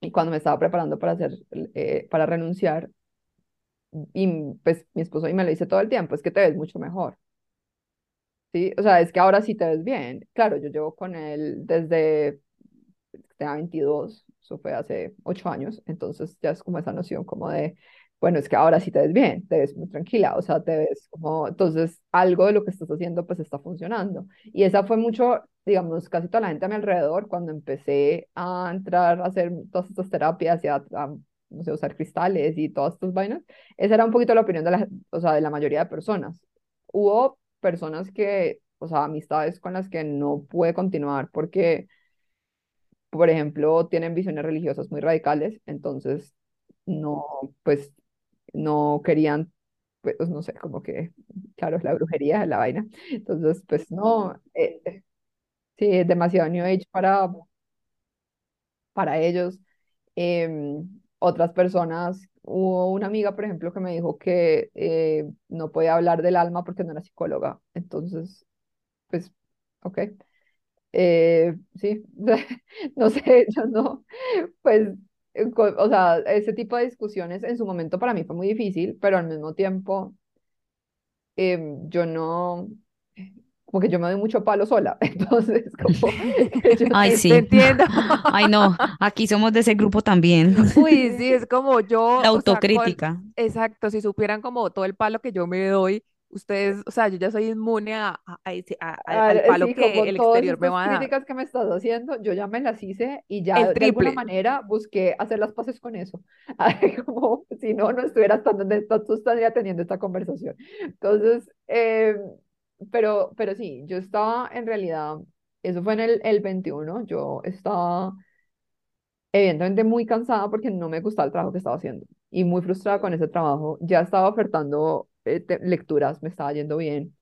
y cuando me estaba preparando para hacer, eh, para renunciar, y pues mi esposo y me lo dice todo el tiempo, es que te ves mucho mejor, ¿sí? O sea, es que ahora sí te ves bien. Claro, yo llevo con él desde tenía 22, eso fue hace 8 años, entonces ya es como esa noción como de, bueno, es que ahora sí te ves bien, te ves muy tranquila, o sea, te ves como, entonces algo de lo que estás haciendo pues está funcionando. Y esa fue mucho, digamos, casi toda la gente a mi alrededor cuando empecé a entrar a hacer todas estas terapias y a, a, no sé, usar cristales y todas estas vainas, esa era un poquito la opinión de la, o sea, de la mayoría de personas. Hubo personas que, o sea, amistades con las que no pude continuar porque por ejemplo, tienen visiones religiosas muy radicales, entonces no, pues no querían pues no sé, como que, claro, la brujería, la vaina. Entonces, pues no, eh, sí, es demasiado New Age para, para ellos. Em, otras personas, hubo una amiga, por ejemplo, que me dijo que eh, no podía hablar del alma porque no era psicóloga. Entonces, pues, ok. Eh, sí, no sé, yo no, pues, eh, o sea, ese tipo de discusiones en su momento para mí fue muy difícil, pero al mismo tiempo em, yo no, como que yo me doy mucho palo sola, entonces como yo Ay, Te sí. entiendo. Ay, no, aquí somos de ese grupo también. Uy, sí, es como yo, La o sea, con- autocrítica. exacto, si supieran como todo el palo que yo me doy, ustedes, o sea, yo ya soy inmune a, a- a Ah, al palo sí, que el exterior me va a dar. críticas que me estás haciendo, yo ya me las hice y ya El de alguna manera busqué hacer las paces con eso. Ay, Como si no, no estuvieras tan donde estás, tú estarías teniendo esta conversación. Entonces, eh, pero, pero sí, yo estaba en realidad, eso fue en el, el 21, yo estaba evidentemente muy cansada porque no me gustaba el trabajo que estaba haciendo y muy frustrada con ese trabajo. Ya estaba ofertando eh, lecturas, me estaba yendo bien.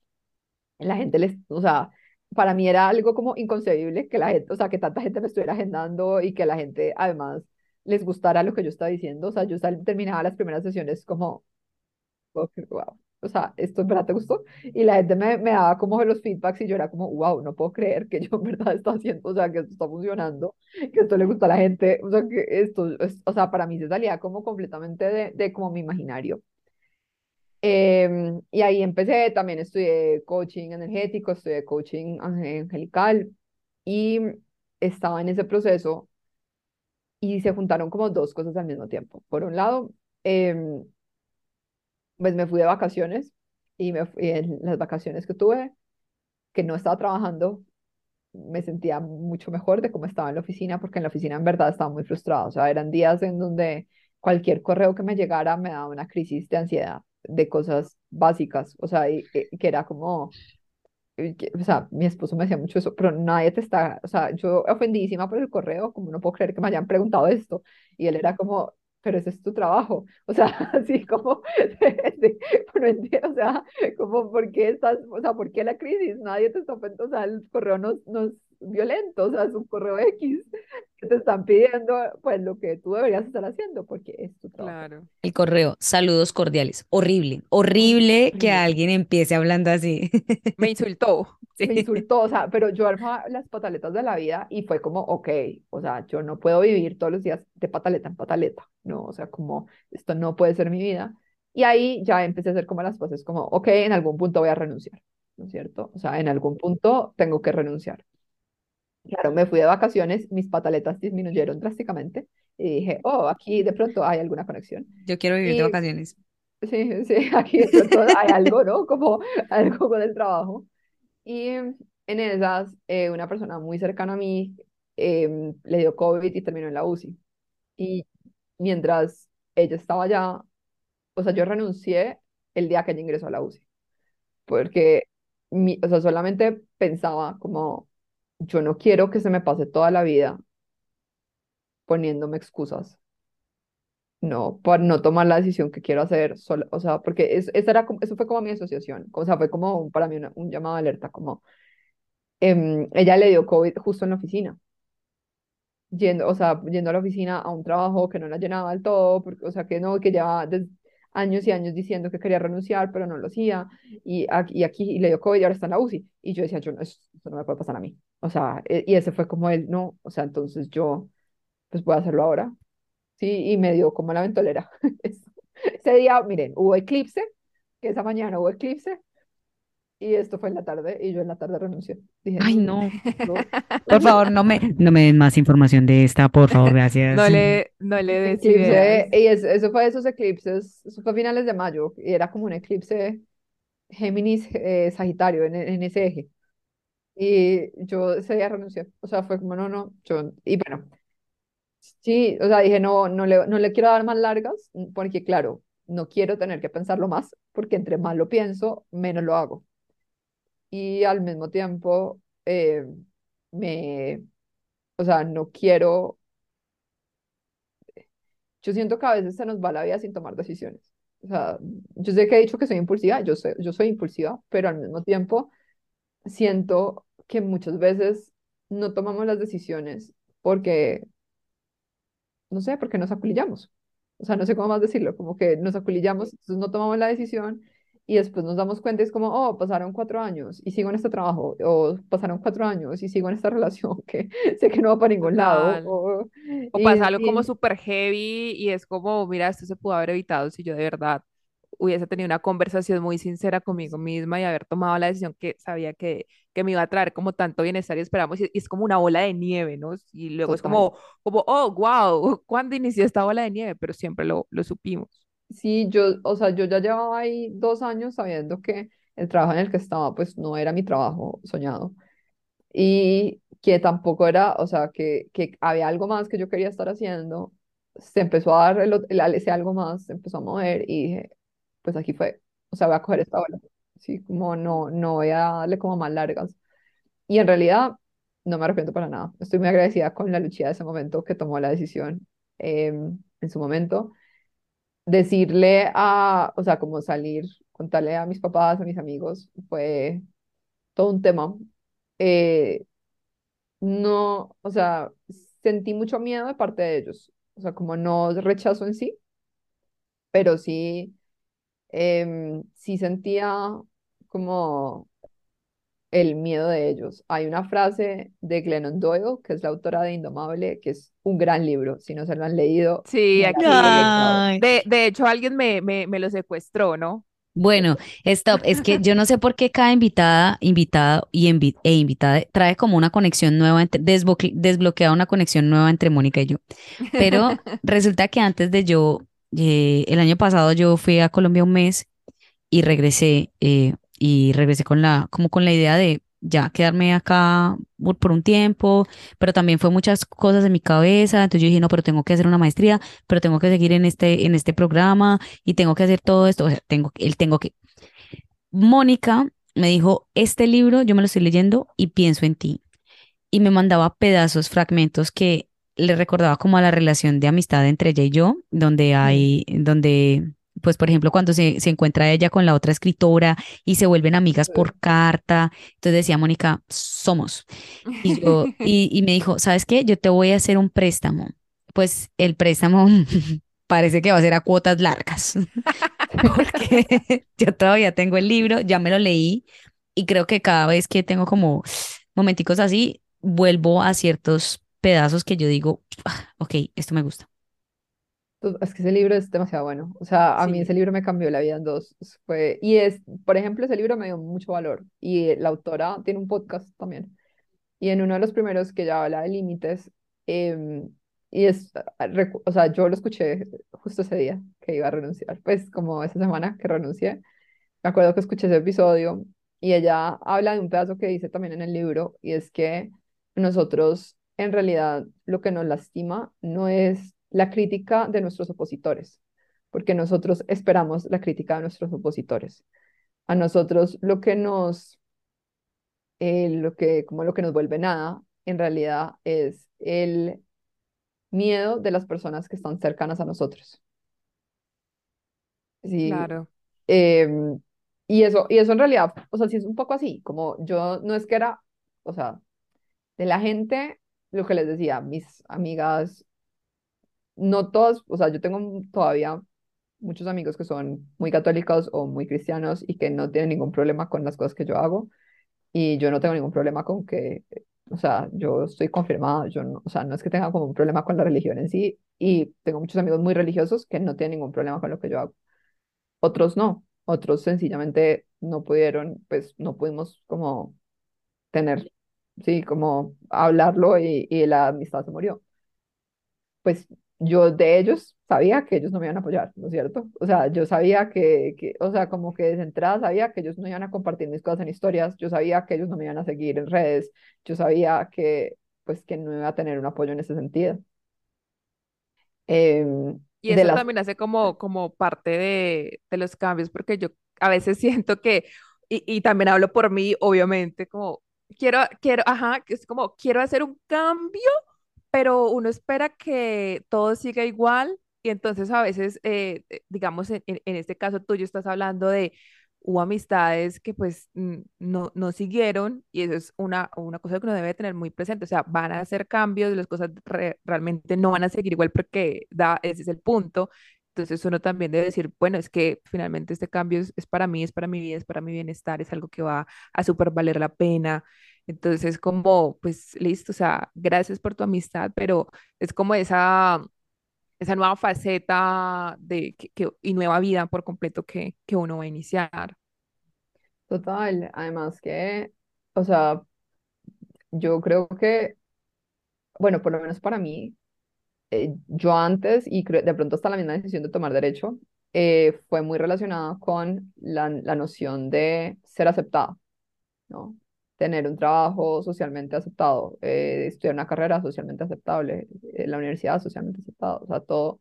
La gente les, o sea, para mí era algo como inconcebible que la gente, o sea, que tanta gente me estuviera agendando y que la gente además les gustara lo que yo estaba diciendo, o sea, yo sal- terminaba las primeras sesiones como, wow, o sea, esto en verdad te gustó, y la gente me, me daba como los feedbacks y yo era como, wow, no puedo creer que yo en verdad está haciendo, o sea, que esto está funcionando, que esto le gusta a la gente, o sea, que esto, es- o sea, para mí se salía como completamente de, de como mi imaginario. Em, y ahí empecé, también estudié coaching energético, estudié coaching ange- angelical y estaba en ese proceso y se juntaron como dos cosas al mismo tiempo. Por un lado, em, pues me fui de vacaciones y me fui en las vacaciones que tuve, que no estaba trabajando, me sentía mucho mejor de cómo estaba en la oficina, porque en la oficina en verdad estaba muy frustrada. O sea, eran días en donde cualquier correo que me llegara me daba una crisis de ansiedad de cosas básicas. O sea, y, y que era como, que- o sea, mi esposo me decía mucho eso, pero nadie te está, o sea, yo ofendidísima por el correo, como no puedo creer que me hayan preguntado esto. Y él era como, pero ese es tu trabajo. O sea, así como, no entiendo, o sea, como, ¿por qué estás, o sea, por qué la crisis? Nadie te está ofendiendo, o sea, el correo no, no es violento, o sea, es un correo X que te están pidiendo, pues, lo que tú deberías estar haciendo, porque es tu trabajo. Claro. El correo, saludos cordiales. Horrible, horrible que alguien empiece hablando así. Me insultó. me Sí. insultó, o sea, pero yo armaba las pataletas de la vida y fue como, ok, o sea, yo no puedo vivir todos los días de pataleta en pataleta, ¿no? O sea, como, esto no puede ser mi vida. Y ahí ya empecé a hacer como las cosas, como, ok, en algún punto voy a renunciar, ¿no es cierto? O sea, en algún punto tengo que renunciar. Claro, me fui de vacaciones, mis pataletas disminuyeron drásticamente y dije, oh, aquí de pronto hay alguna conexión. Yo quiero vivir de Y vacaciones. sí, sí, aquí de pronto hay algo, ¿no? Como algo con el trabajo. Y en esas, eh, una persona muy cercana a mí em, le dio COVID y terminó en la UCI. Y mientras ella estaba allá, o sea, yo renuncié el día que ella ingresó a la UCI, porque mi, o sea, solamente pensaba como, yo no quiero que se me pase toda la vida poniéndome excusas, no, por no tomar la decisión que quiero hacer, sola, o sea, porque es, esa era eso fue como mi asociación, o sea, fue como para mí una- un llamado de alerta, como em, ella le dio COVID justo en la oficina, yendo, o sea, yendo a la oficina a un trabajo que no la llenaba del todo, porque, o sea, que no, que des- años y años diciendo que quería renunciar, pero no lo hacía, y aquí, y le dio COVID y ahora está en la UCI, y yo decía, yo no, eso no me puede pasar a mí, o sea, e- y ese fue como él, no, o sea, entonces yo, pues voy a hacerlo ahora, sí, y me dio como la ventolera. Ese día, miren, hubo eclipse, que esa mañana hubo eclipse, y esto fue en la tarde, y yo en la tarde renuncié. Dije, Ay, no, no. no, Por favor, no me, no me den más información de esta, por favor, gracias. No le, no le des eclipse, y es- eso fue de esos eclipses, eso fue a finales de mayo, y era como un eclipse Géminis, eh, Sagitario, en, en ese eje. Y yo ese día renuncié, o sea, fue como, no, no, yo, y bueno, sí, o sea, dije, no, no le, no le quiero dar más largas, mm, porque claro, no quiero tener que pensarlo más, porque entre más lo pienso, menos lo hago. Y al mismo tiempo, eh, me, o sea, no quiero, yo siento que a veces se nos va la vida sin tomar decisiones. O sea, yo sé que he dicho que soy impulsiva, yo soy, yo soy impulsiva, pero al mismo tiempo siento que muchas veces no tomamos las decisiones porque, no sé, porque nos aculillamos. O sea, no sé cómo más decirlo, como que nos aculillamos, entonces no tomamos la decisión y después nos damos cuenta, es como, oh, pasaron cuatro años y sigo en este trabajo, o pasaron cuatro años y sigo en esta relación que sé que no va para ningún lado. O, O pasa algo como y súper heavy y es como, mira, esto se pudo haber evitado si yo de verdad hubiese tenido una conversación muy sincera conmigo misma y haber tomado la decisión que sabía que, que me iba a traer como tanto bienestar y esperamos. Y, es como una bola de nieve, ¿no? Y luego es total. como, como, oh, wow, ¿cuándo inició esta bola de nieve? Pero siempre lo, lo supimos. Sí, yo, o sea, yo ya llevaba ahí dos años sabiendo que el trabajo en el que estaba, pues no era mi trabajo soñado. y que tampoco era, o sea, que, que había algo más que yo quería estar haciendo, se empezó a dar el, el- ese algo más, se empezó a mover y dije, pues aquí fue, o sea, voy a coger esta ola, sí, como no, no voy a darle como más largas. Y en realidad no me arrepiento para nada, estoy muy agradecida con la Lucía de ese momento que tomó la decisión em, en su momento, decirle a, o sea, como salir, contarle a mis papás, a mis amigos, fue todo un tema. Eh, no, o sea, sentí mucho miedo de parte de ellos, o sea, como no rechazo en sí, pero sí, em, sí sentía como el miedo de ellos. Hay una frase de Glennon Doyle, que es la autora de Indomable, que es un gran libro, si no se lo han leído, Sí, aquí, de, de hecho, alguien me, me, me lo secuestró, ¿no? Bueno, stop. Es que yo no sé por qué cada invitada, invitado y invi- e invitada trae como una conexión nueva, entre, desbloque- desbloquea una conexión nueva entre Mónica y yo. Pero resulta que antes de yo, eh, el año pasado yo fui a Colombia un mes y regresé, eh, y regresé con la, como con la idea de ya quedarme acá por, un tiempo, pero también fue muchas cosas en mi cabeza, entonces yo dije, no, pero tengo que hacer una maestría, pero tengo que seguir en este, en este programa y tengo que hacer todo esto, o sea, tengo, él tengo que. Mónica me dijo, este libro yo me lo estoy leyendo y pienso en ti, y me mandaba pedazos, fragmentos que le recordaba como a la relación de amistad entre ella y yo, donde hay, donde, pues por ejemplo, cuando se, se encuentra ella con la otra escritora y se vuelven amigas por carta, entonces decía Mónica, somos. Y yo, y, y me dijo, ¿sabes qué? Yo te voy a hacer un préstamo. Pues el préstamo parece que va a ser a cuotas largas, porque yo todavía tengo el libro, ya me lo leí y creo que cada vez que tengo como momenticos así, vuelvo a ciertos pedazos que yo digo, "Ah, ok, esto me gusta. Pues, Es que ese libro es demasiado bueno. O sea, a mí ese libro me cambió la vida en dos. Fue, y es, por ejemplo, ese libro me dio mucho valor. Y la autora tiene un podcast también. Y en uno de los primeros que ya habla de límites, em, y es, ah, o sea, yo lo escuché justo ese día que iba a renunciar, pues como esa semana que renuncié, me acuerdo que escuché ese episodio y ella habla de un pedazo que dice también en el libro, y es que nosotros, en realidad, lo que nos lastima no es la crítica de nuestros opositores, porque nosotros esperamos la crítica de nuestros opositores. A nosotros lo que nos eh, lo que, como lo que nos vuelve nada, en realidad es el miedo de las personas que están cercanas a nosotros. Sí, claro. em, y eso, y eso en realidad, o sea, sí es un poco así, como yo no es que era, o sea, de la gente, lo que les decía, mis amigas, no todas, o sea, yo tengo todavía muchos amigos que son muy católicos o muy cristianos y que no tienen ningún problema con las cosas que yo hago. Y yo no tengo ningún problema con que, o sea, yo estoy confirmada, yo no, o sea, no es que tenga como un problema con la religión en sí, y tengo muchos amigos muy religiosos que no tienen ningún problema con lo que yo hago. Otros no, otros sencillamente no pudieron, pues no pudimos como tener, sí, como hablarlo y, y la amistad se murió. Pues yo de ellos sabía que ellos no me iban a apoyar, ¿no es cierto? O sea, yo sabía que, que, o sea, como que desde entrada sabía que ellos no iban a compartir mis cosas en historias, yo sabía que ellos no me iban a seguir en redes, yo sabía que, pues, que no iba a tener un apoyo en ese sentido. Em, Y eso las, también hace como, como parte de, de los cambios, porque yo a veces siento que, y, y también hablo por mí, obviamente, como quiero, quiero, ajá, que es como quiero hacer un cambio, pero uno espera que todo siga igual Y entonces a veces, eh, eh, digamos, en, en- este caso tuyo estás hablando de, hubo amistades que pues no, no siguieron y eso es una, una cosa que uno debe tener muy presente. O sea, van a hacer cambios, las cosas re- realmente no van a seguir igual porque da, ese es el punto. Entonces uno también debe decir, bueno, es que finalmente este cambio es, es para mí, es para mi vida, es para mi bienestar, es algo que va a super valer la pena. Entonces, como, pues listo, o sea, gracias por tu amistad, pero es como esa esa nueva faceta de, que, y nueva vida por completo que, que uno va a iniciar. Total, además que, o sea, yo creo que, bueno, por lo menos para mí, eh, yo antes, y de pronto hasta la misma decisión de tomar derecho, eh, fue muy relacionada con la, la noción de ser aceptada, ¿no? Tener un trabajo socialmente aceptado, eh, estudiar una carrera socialmente aceptable, eh, la universidad socialmente aceptada, o sea, todo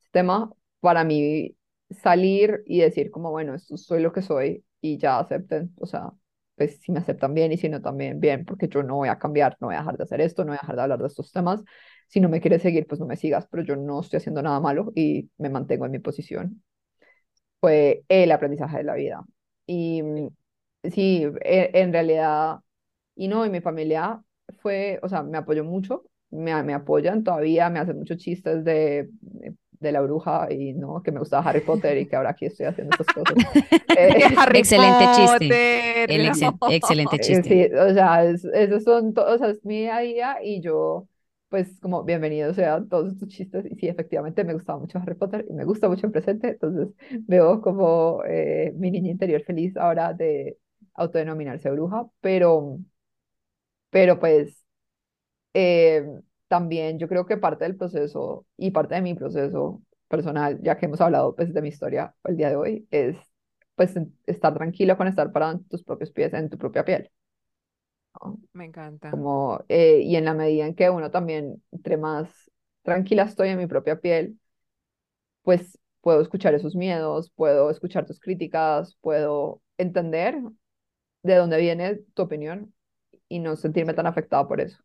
ese tema, para mí, salir y decir como, bueno, esto soy lo que soy y ya acepten, o sea, pues si me aceptan bien y si no también bien, porque yo no voy a cambiar, no voy a dejar de hacer esto, no voy a dejar de hablar de estos temas, si no me quieres seguir, pues no me sigas, pero yo no estoy haciendo nada malo y me mantengo en mi posición. Fue el aprendizaje de la vida. Y sí, e- en realidad, y no, y mi familia fue, o sea, me apoyó mucho, me, me apoyan todavía, me hacen muchos chistes de, de la bruja y no, que me gustaba Harry Potter y que ahora aquí estoy haciendo estas cosas. Eh, Harry Excelente chiste. Potter, El exe- no. excelente chiste. Sí, o sea, es- esos son todos, o sea, es mi día a día y yo, pues, como bienvenido sean todos estos chistes. Y sí, efectivamente me gustaba mucho Harry Potter y me gusta mucho el presente, entonces veo como eh, mi niña interior feliz ahora de autodenominarse bruja, pero, pero pues eh, también yo creo que parte del proceso y parte de mi proceso personal, ya que hemos hablado pues de mi historia el día de hoy, es pues estar tranquilo con estar parado en tus propios pies, en tu propia piel. ¿no? Me encanta. Como, eh, y en la medida en que uno también, entre más tranquila estoy en mi propia piel, pues puedo escuchar esos miedos, puedo escuchar tus críticas, puedo entender de dónde viene tu opinión y no sentirme tan afectado por eso.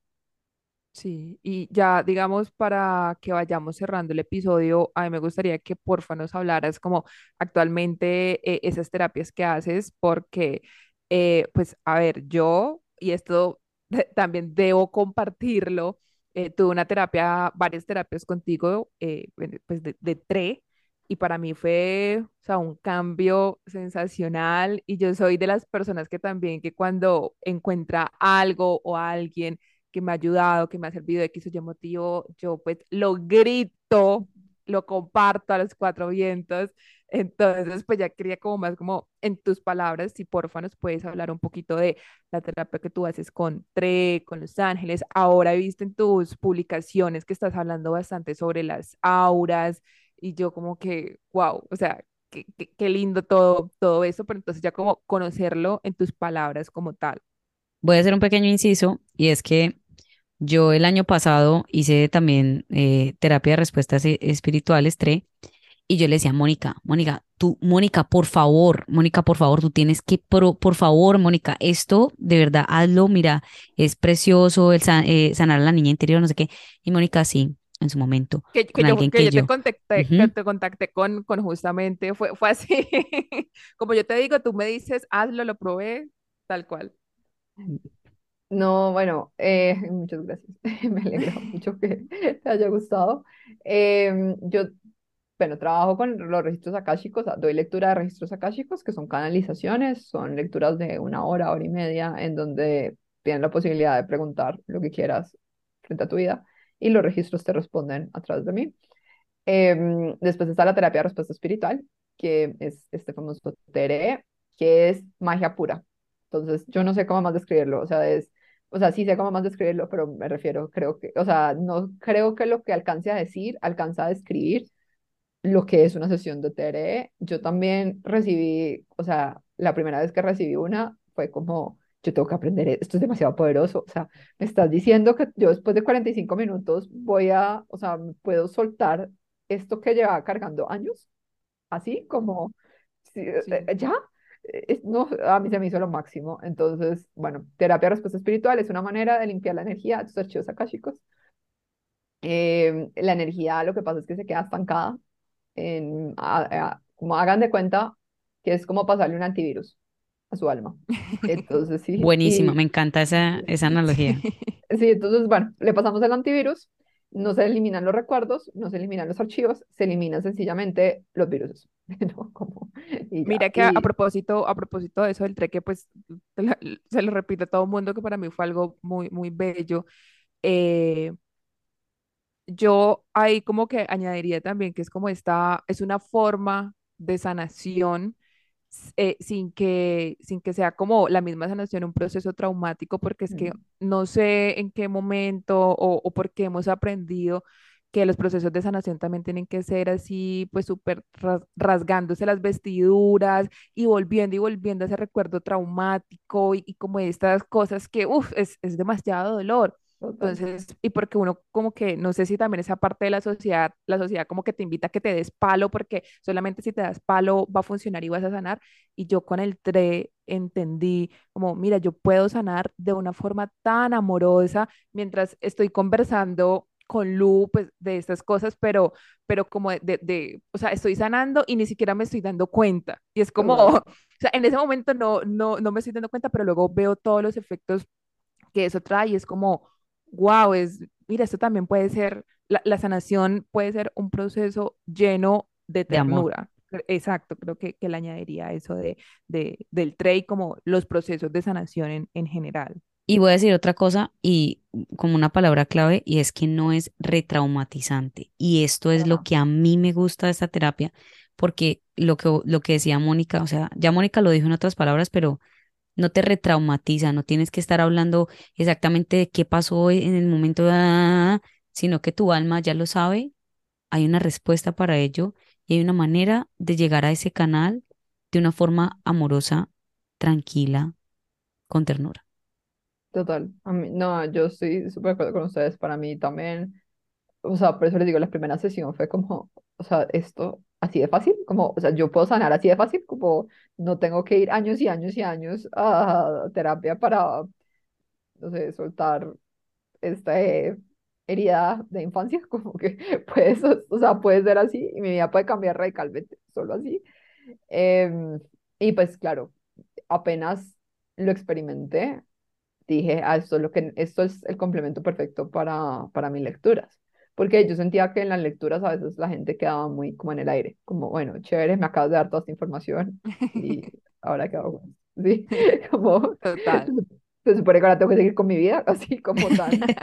Sí, y ya digamos para que vayamos cerrando el episodio, a mí me gustaría que porfa nos hablaras como actualmente eh, esas terapias que haces, porque eh, pues a ver, yo, y esto también debo compartirlo, eh, tuve una terapia, varias terapias contigo, eh, pues de, de TRE, y para mí fue, o sea, un cambio sensacional, y yo soy de las personas que también que cuando encuentra algo o alguien, que me ha ayudado, que me ha servido de X o Y motivo, yo pues lo grito, lo comparto a los cuatro vientos. Entonces, pues ya quería como más como en tus palabras, si porfa nos puedes hablar un poquito de la terapia que tú haces con TRE, con Los Ángeles. Ahora he visto en tus publicaciones que estás hablando bastante sobre las auras y yo como que, wow, o sea, qué, qué, qué lindo todo, todo eso, pero entonces ya como conocerlo en tus palabras como tal. Voy a hacer un pequeño inciso y es que yo el año pasado hice también eh, terapia de respuestas e- espirituales, TRE, y yo le decía, Mónica, Mónica, tú, Mónica, por favor, Mónica, por favor, tú tienes que, pro- por favor, Mónica, esto de verdad, hazlo, mira, es precioso el sa- eh, sanar a la niña interior, no sé qué. Y Mónica, sí, en su momento, que, que yo, que que yo te yo. contacté, que te contacté con, con justamente, fue, fue así. Como yo te digo, tú me dices, hazlo, lo probé, tal cual. No, bueno, eh, muchas gracias. Me alegra mucho que te haya gustado. Em, yo, bueno, trabajo con los registros akáshicos, doy lectura de registros akáshicos, que son canalizaciones, son lecturas de una hora, hora y media, en donde tienes la posibilidad de preguntar lo que quieras frente a tu vida y los registros te responden a través de mí. Em, después está la terapia de respuesta espiritual, que es este famoso TRE, que es magia pura. Entonces, yo no sé cómo más describirlo, o sea, es, o sea, sí sé cómo más describirlo, pero me refiero, creo que, o sea, no creo que lo que alcance a decir, alcanza a describir lo que es una sesión de TRE. Yo también recibí, o sea, la primera vez que recibí una fue como, yo tengo que aprender, esto es demasiado poderoso, o sea, me estás diciendo que yo después de 45 minutos voy a, o sea, puedo soltar esto que lleva cargando años, así como, sí, eh, eh, ya, Eh, no, a mí se me hizo lo máximo. Entonces, bueno, terapia de respuesta espiritual es una manera de limpiar la energía de tus archivos akáshicos Em, la energía lo que pasa es que se queda estancada. En, a- a- como hagan de cuenta que es como pasarle un antivirus a su alma. Entonces, sí, Buenísima, me encanta esa, esa analogía. sí, entonces, bueno, le pasamos el antivirus, no se eliminan los recuerdos, no se eliminan los archivos, se eliminan sencillamente los virus, ¿no? Como. Mira que a, propósito, a propósito de eso del treque, pues te la- se lo repito a todo el mundo que para mí fue algo muy, muy bello. Eh, yo ahí como que añadiría también que es como esta, es una forma de sanación eh, sin que, sin que sea como la misma sanación, un proceso traumático, porque es que no sé en qué momento o, o por qué hemos aprendido que los procesos de sanación también tienen que ser así, pues súper ras- rasgándose las vestiduras y volviendo y volviendo a ese recuerdo traumático y, y como estas cosas que, uff, es, es demasiado dolor. Entonces, y porque uno como que, no sé si también esa parte de la sociedad, la sociedad como que te invita a que te des palo, porque solamente si te das palo va a funcionar y vas a sanar. Y yo con el TRE entendí como, mira, yo puedo sanar de una forma tan amorosa mientras estoy conversando con Lu, pues de estas cosas, pero, pero como de, de, de- o sea, estoy sanando y ni siquiera me estoy dando cuenta. Y es como, o sea, en ese momento no, no, no me estoy dando cuenta, pero luego veo todos los efectos que eso trae y es como, wow, es, mira, esto también puede ser, la, la sanación puede ser un proceso lleno de ternura. Exacto, creo que, que le añadiría eso de, de, del TREI como los procesos de sanación en, en general. Y voy a decir otra cosa y como una palabra clave y es que no es retraumatizante. Y esto es lo que a mí me gusta de esta terapia porque lo que, lo que decía Mónica, o sea, ya Mónica lo dijo en otras palabras, pero no te retraumatiza, no tienes que estar hablando exactamente de qué pasó en el momento, ah, sino que tu alma ya lo sabe, hay una respuesta para ello y hay una manera de llegar a ese canal de una forma amorosa, tranquila, con ternura. total, a mí, no, yo estoy súper de acuerdo con ustedes, para mí también, o sea, por eso les digo, la primera sesión fue como, o sea, esto así de fácil, como, o sea, yo puedo sanar así de fácil, como no tengo que ir años y años y años a terapia para, no sé, soltar esta herida de infancia, como que puede, so- o sea, puede ser así y mi vida puede cambiar radicalmente, solo así. Em, y pues claro, apenas lo experimenté, dije, ah, esto es lo que, esto es el complemento perfecto para, para mis lecturas. Porque yo sentía que en las lecturas a veces la gente quedaba muy como en el aire, como, bueno, chévere, me acabas de dar toda esta información y ahora qué hago con esto?". Sí, como Total. se supone que ahora tengo que seguir con mi vida, así como tan,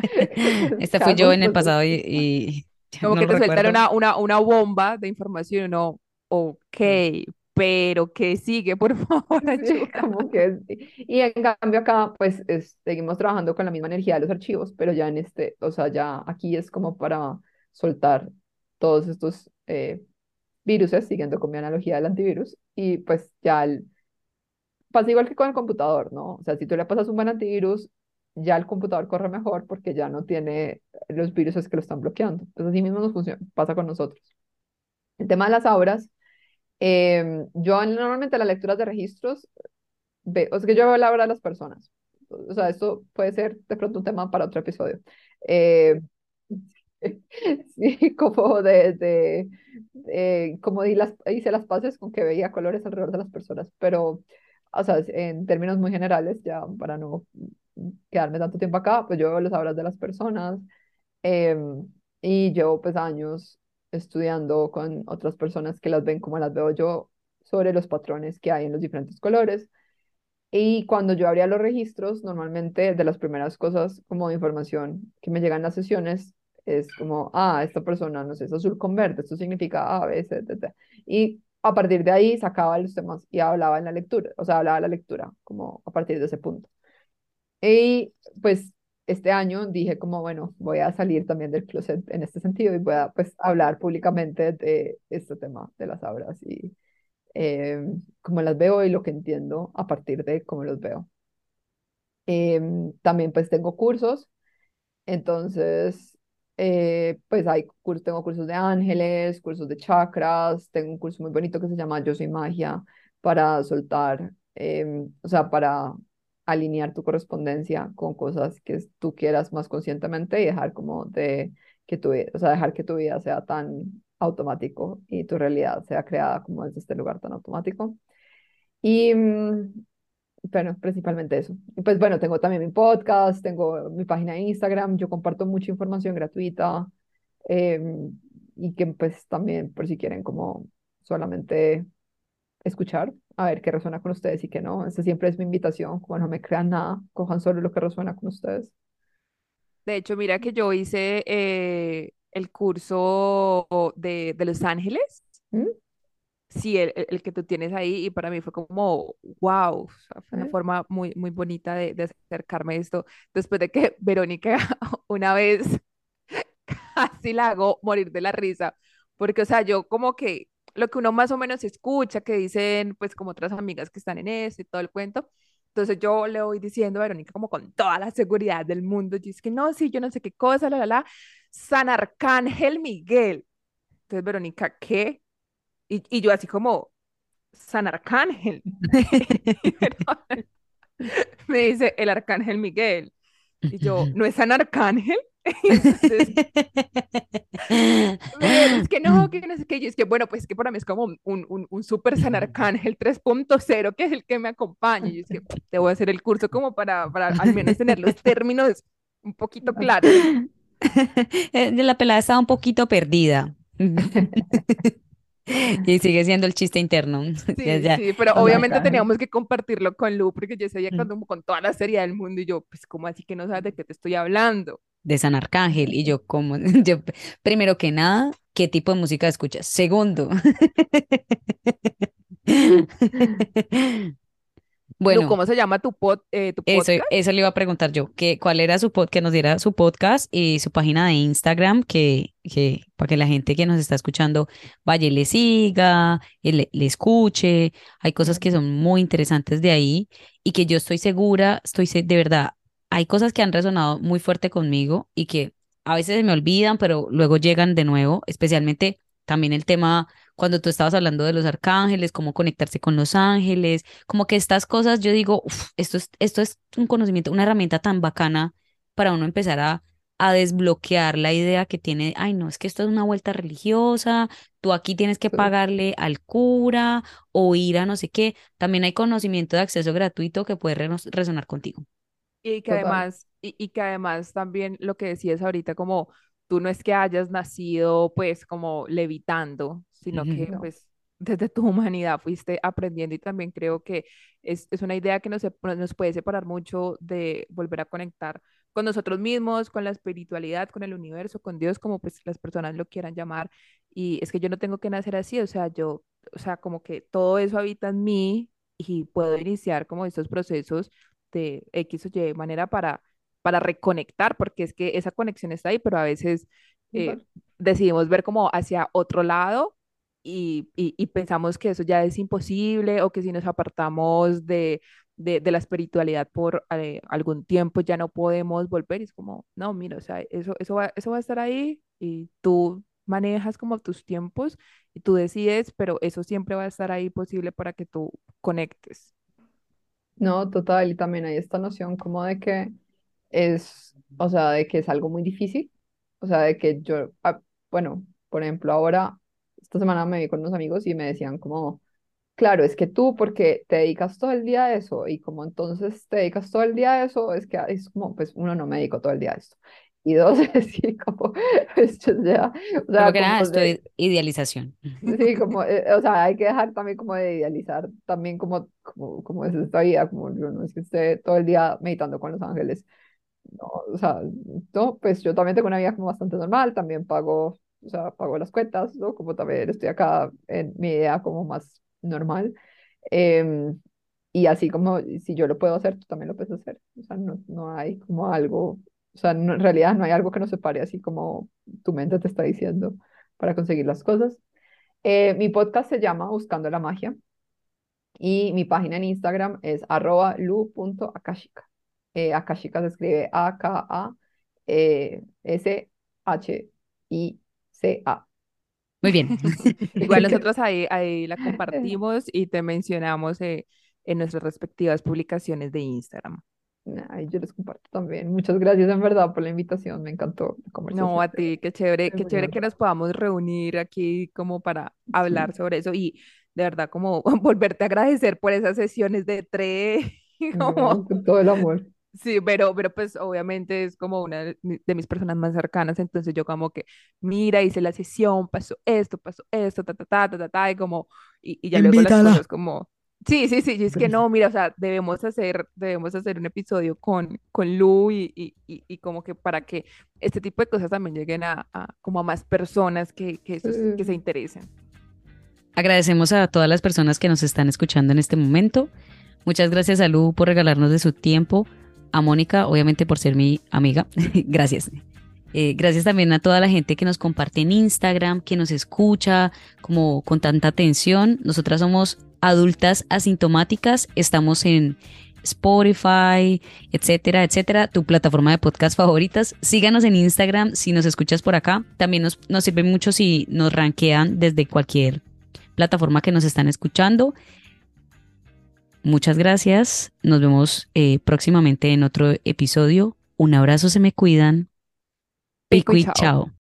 Este ¿qué fui yo en el pasado y, y Como no que te sueltan recuerdo. una, una, una bomba de información y uno, ok. Pero ¿qué sigue? Por favor, Sí, como que. Y en cambio acá, pues es- seguimos trabajando con la misma energía de los archivos, pero ya en este, o sea, ya aquí es como para soltar todos estos eh, viruses, siguiendo con mi analogía del antivirus, y pues ya el- pasa igual que con el computador, ¿no? O sea, si tú le pasas un buen antivirus, ya el computador corre mejor porque ya no tiene los viruses que lo están bloqueando. Pues así mismo nos funciona, pasa con nosotros. El tema de las auras, em, yo normalmente las lecturas de registros ve, o sea, que yo veo la obra de las personas. O sea, esto puede ser de pronto un tema para otro episodio. Eh, sí, como de, de, de- como di las, hice las paces con que veía colores alrededor de las personas, pero, o sea, en términos muy generales, ya para no quedarme tanto tiempo acá, pues yo veo las obras de las personas em, y llevo pues años estudiando con otras personas que las ven como las veo yo sobre los patrones que hay en los diferentes colores. Y cuando yo abría los registros, normalmente de las primeras cosas como información que me llegan las sesiones es como, ah, esta persona, no sé, es azul con verde, esto significa A, B, C, D, D. Y a partir de ahí sacaba los temas y hablaba en la lectura, o sea, hablaba la lectura, como a partir de ese punto. Y pues este año dije como, bueno, voy a salir también del closet en este sentido y voy a pues hablar públicamente de este tema de las obras y em, cómo las veo y lo que entiendo a partir de cómo los veo. Em, también pues tengo cursos, entonces eh, pues hay tengo cursos de ángeles, cursos de chakras, tengo un curso muy bonito que se llama Yo soy magia para soltar, em, o sea, para alinear tu correspondencia con cosas que tú quieras más conscientemente y dejar como de que tu, o sea, dejar que tu vida sea tan automático y tu realidad sea creada como desde este lugar tan automático. Y, mm, bueno, principalmente eso. Pues bueno, tengo también mi podcast, tengo mi página de Instagram, yo comparto mucha información gratuita em, y que pues también por si quieren como solamente escuchar, a ver qué resuena con ustedes y qué no. Esa siempre es mi invitación, como no me crean nada, cojan solo lo que resuena con ustedes. De hecho, mira que yo hice eh, el curso de, de Los Ángeles. ¿Mm? Sí, el, el- que tú tienes ahí y para mí fue como, wow, o sea, fue una ¿Eh? forma muy, muy bonita de, de acercarme a esto después de que Verónica una vez casi la hago morir de la risa, porque, o sea, yo como que lo que uno más o menos escucha, que dicen, pues, como otras amigas que están en eso y todo el cuento, entonces yo le voy diciendo a Verónica como con toda la seguridad del mundo, yo es que no, sí, yo no sé qué cosa, la, la, la, San Arcángel Miguel. Entonces, Verónica, ¿qué? Y, y yo así como, San Arcángel. Y me dice, el Arcángel Miguel. Y yo, ¿no es San Arcángel? Entonces es que no, que no sé qué. Es que, bueno, pues es que para mí es como un, un, un super San Arcángel 3.0, que es el que me acompaña. Y es que te voy a hacer el curso como para, para al menos tener los términos un poquito claros. Eh, La pelada estaba un poquito perdida. Y sigue siendo el chiste interno. Sí, ya. sí, pero obviamente teníamos que compartirlo con Lu, porque yo sabía Mm. con, con toda la seriedad del mundo. Y yo, pues, ¿cómo así que no sabes de qué te estoy hablando? De San Arcángel. Y yo, como, yo, primero que nada, ¿qué tipo de música escuchas? Segundo. Bueno, ¿cómo se llama tu, pod, eh, tu eso, podcast? eso le iba a preguntar yo, que cuál era su pod, que nos diera su podcast y su página de Instagram, que, que para que la gente que nos está escuchando vaya y le siga, y le, le escuche. Hay cosas que son muy interesantes de ahí y que yo estoy segura, estoy de verdad, hay cosas que han resonado muy fuerte conmigo y que a veces se me olvidan, pero luego llegan de nuevo, especialmente también el tema cuando tú estabas hablando de los arcángeles, cómo conectarse con los ángeles como que estas cosas, yo digo, "Uf, esto es, esto es un conocimiento, una herramienta tan bacana para uno empezar a, a desbloquear la idea que tiene, ay, no, es que esto es una vuelta religiosa, tú aquí tienes que pagarle al cura o ir a no sé qué. También hay conocimiento de acceso gratuito que puede resonar contigo. Y que Total. además, y, y que además también lo que decías ahorita, como tú no es que hayas nacido pues como levitando, sino que pues desde tu humanidad fuiste aprendiendo y también creo que es, es una idea que nos, sep- nos puede separar mucho de volver a conectar con nosotros mismos, con la espiritualidad, con el universo, con Dios, como pues las personas lo quieran llamar. Y es que yo no tengo que nacer así, o sea, yo, o sea, como que todo eso habita en mí y puedo iniciar como estos procesos de X o Y manera para, para reconectar, porque es que esa conexión está ahí, pero a veces eh, decidimos ver como hacia otro lado y, y, y pensamos que eso ya es imposible o que si nos apartamos de, de, de la espiritualidad por eh, algún tiempo ya no podemos volver. Y es como, no, mira, o sea, eso, eso va, eso va a estar ahí y tú manejas como tus tiempos y tú decides, pero eso siempre va a estar ahí posible para que tú conectes. No, total, y también hay esta noción como de que es, o sea, de que es algo muy difícil, o sea, de que yo, ah, bueno, por ejemplo, ahora, esta semana me vi con unos amigos y me decían como, claro, es que tú porque te dedicas todo el día a eso y como entonces te dedicas todo el día a eso, es que es como, pues uno no me dedico todo el día a esto. Y dos, es sí, como, esto ya, o sea, Como que nada, esto de, es idealización. Sí, como, eh, o sea, hay que dejar también como de idealizar también como, como, como es esta vida, como yo no es que esté todo el día meditando con los ángeles, no, o sea, no, pues yo también tengo una vida como bastante normal, también pago, o sea, pago las cuentas, ¿no? Como también estoy acá en mi idea como más normal, em, y así como si yo lo puedo hacer, tú también lo puedes hacer, o sea, no, no hay como algo, o sea, no- en realidad no hay algo que nos separe así como tu mente te está diciendo para conseguir las cosas. Eh, mi podcast se llama Buscando la Magia y mi página en Instagram es arroba lu.akashika. Eh, Akashika se escribe A-K-A-S-H-I-C-A. Muy bien. Igual nosotros ahí, ahí la compartimos y te mencionamos eh, en nuestras respectivas publicaciones de Instagram. Ay, yo les comparto también. Muchas gracias en verdad por la invitación, me encantó la conversación. No, a ti, qué chévere, qué chévere que nos podamos reunir aquí como para hablar sobre eso y de verdad como volverte a agradecer por esas sesiones de tres, y No, como con todo el amor. Sí, pero, pero pues obviamente es como una de, mi- de mis personas más cercanas, entonces yo como que, mira, hice la sesión, pasó esto, pasó esto, ta, ta, ta, ta, ta, ta, y como, y, y ya luego las cosas como, sí, sí, sí, y es que no, mira, o sea, debemos hacer, debemos hacer un episodio con, con Lu y, y, y, y como que para que este tipo de cosas también lleguen a, a- como a más personas que, que, que se interesen. Agradecemos a todas las personas que nos están escuchando en este momento. Muchas gracias a Lu por regalarnos de su tiempo. A Mónica, obviamente, por ser mi amiga. gracias. Eh, gracias también a toda la gente que nos comparte en Instagram, que nos escucha como con tanta atención. Nosotras somos adultas asintomáticas. Estamos en Spotify, etcétera, etcétera, tu plataforma de podcast favoritas. Síganos en Instagram si nos escuchas por acá. También nos, nos sirve mucho si nos rankean desde cualquier plataforma que nos están escuchando. Muchas gracias. Nos vemos eh, próximamente en otro episodio. Un abrazo, se me cuidan. Pico y chao.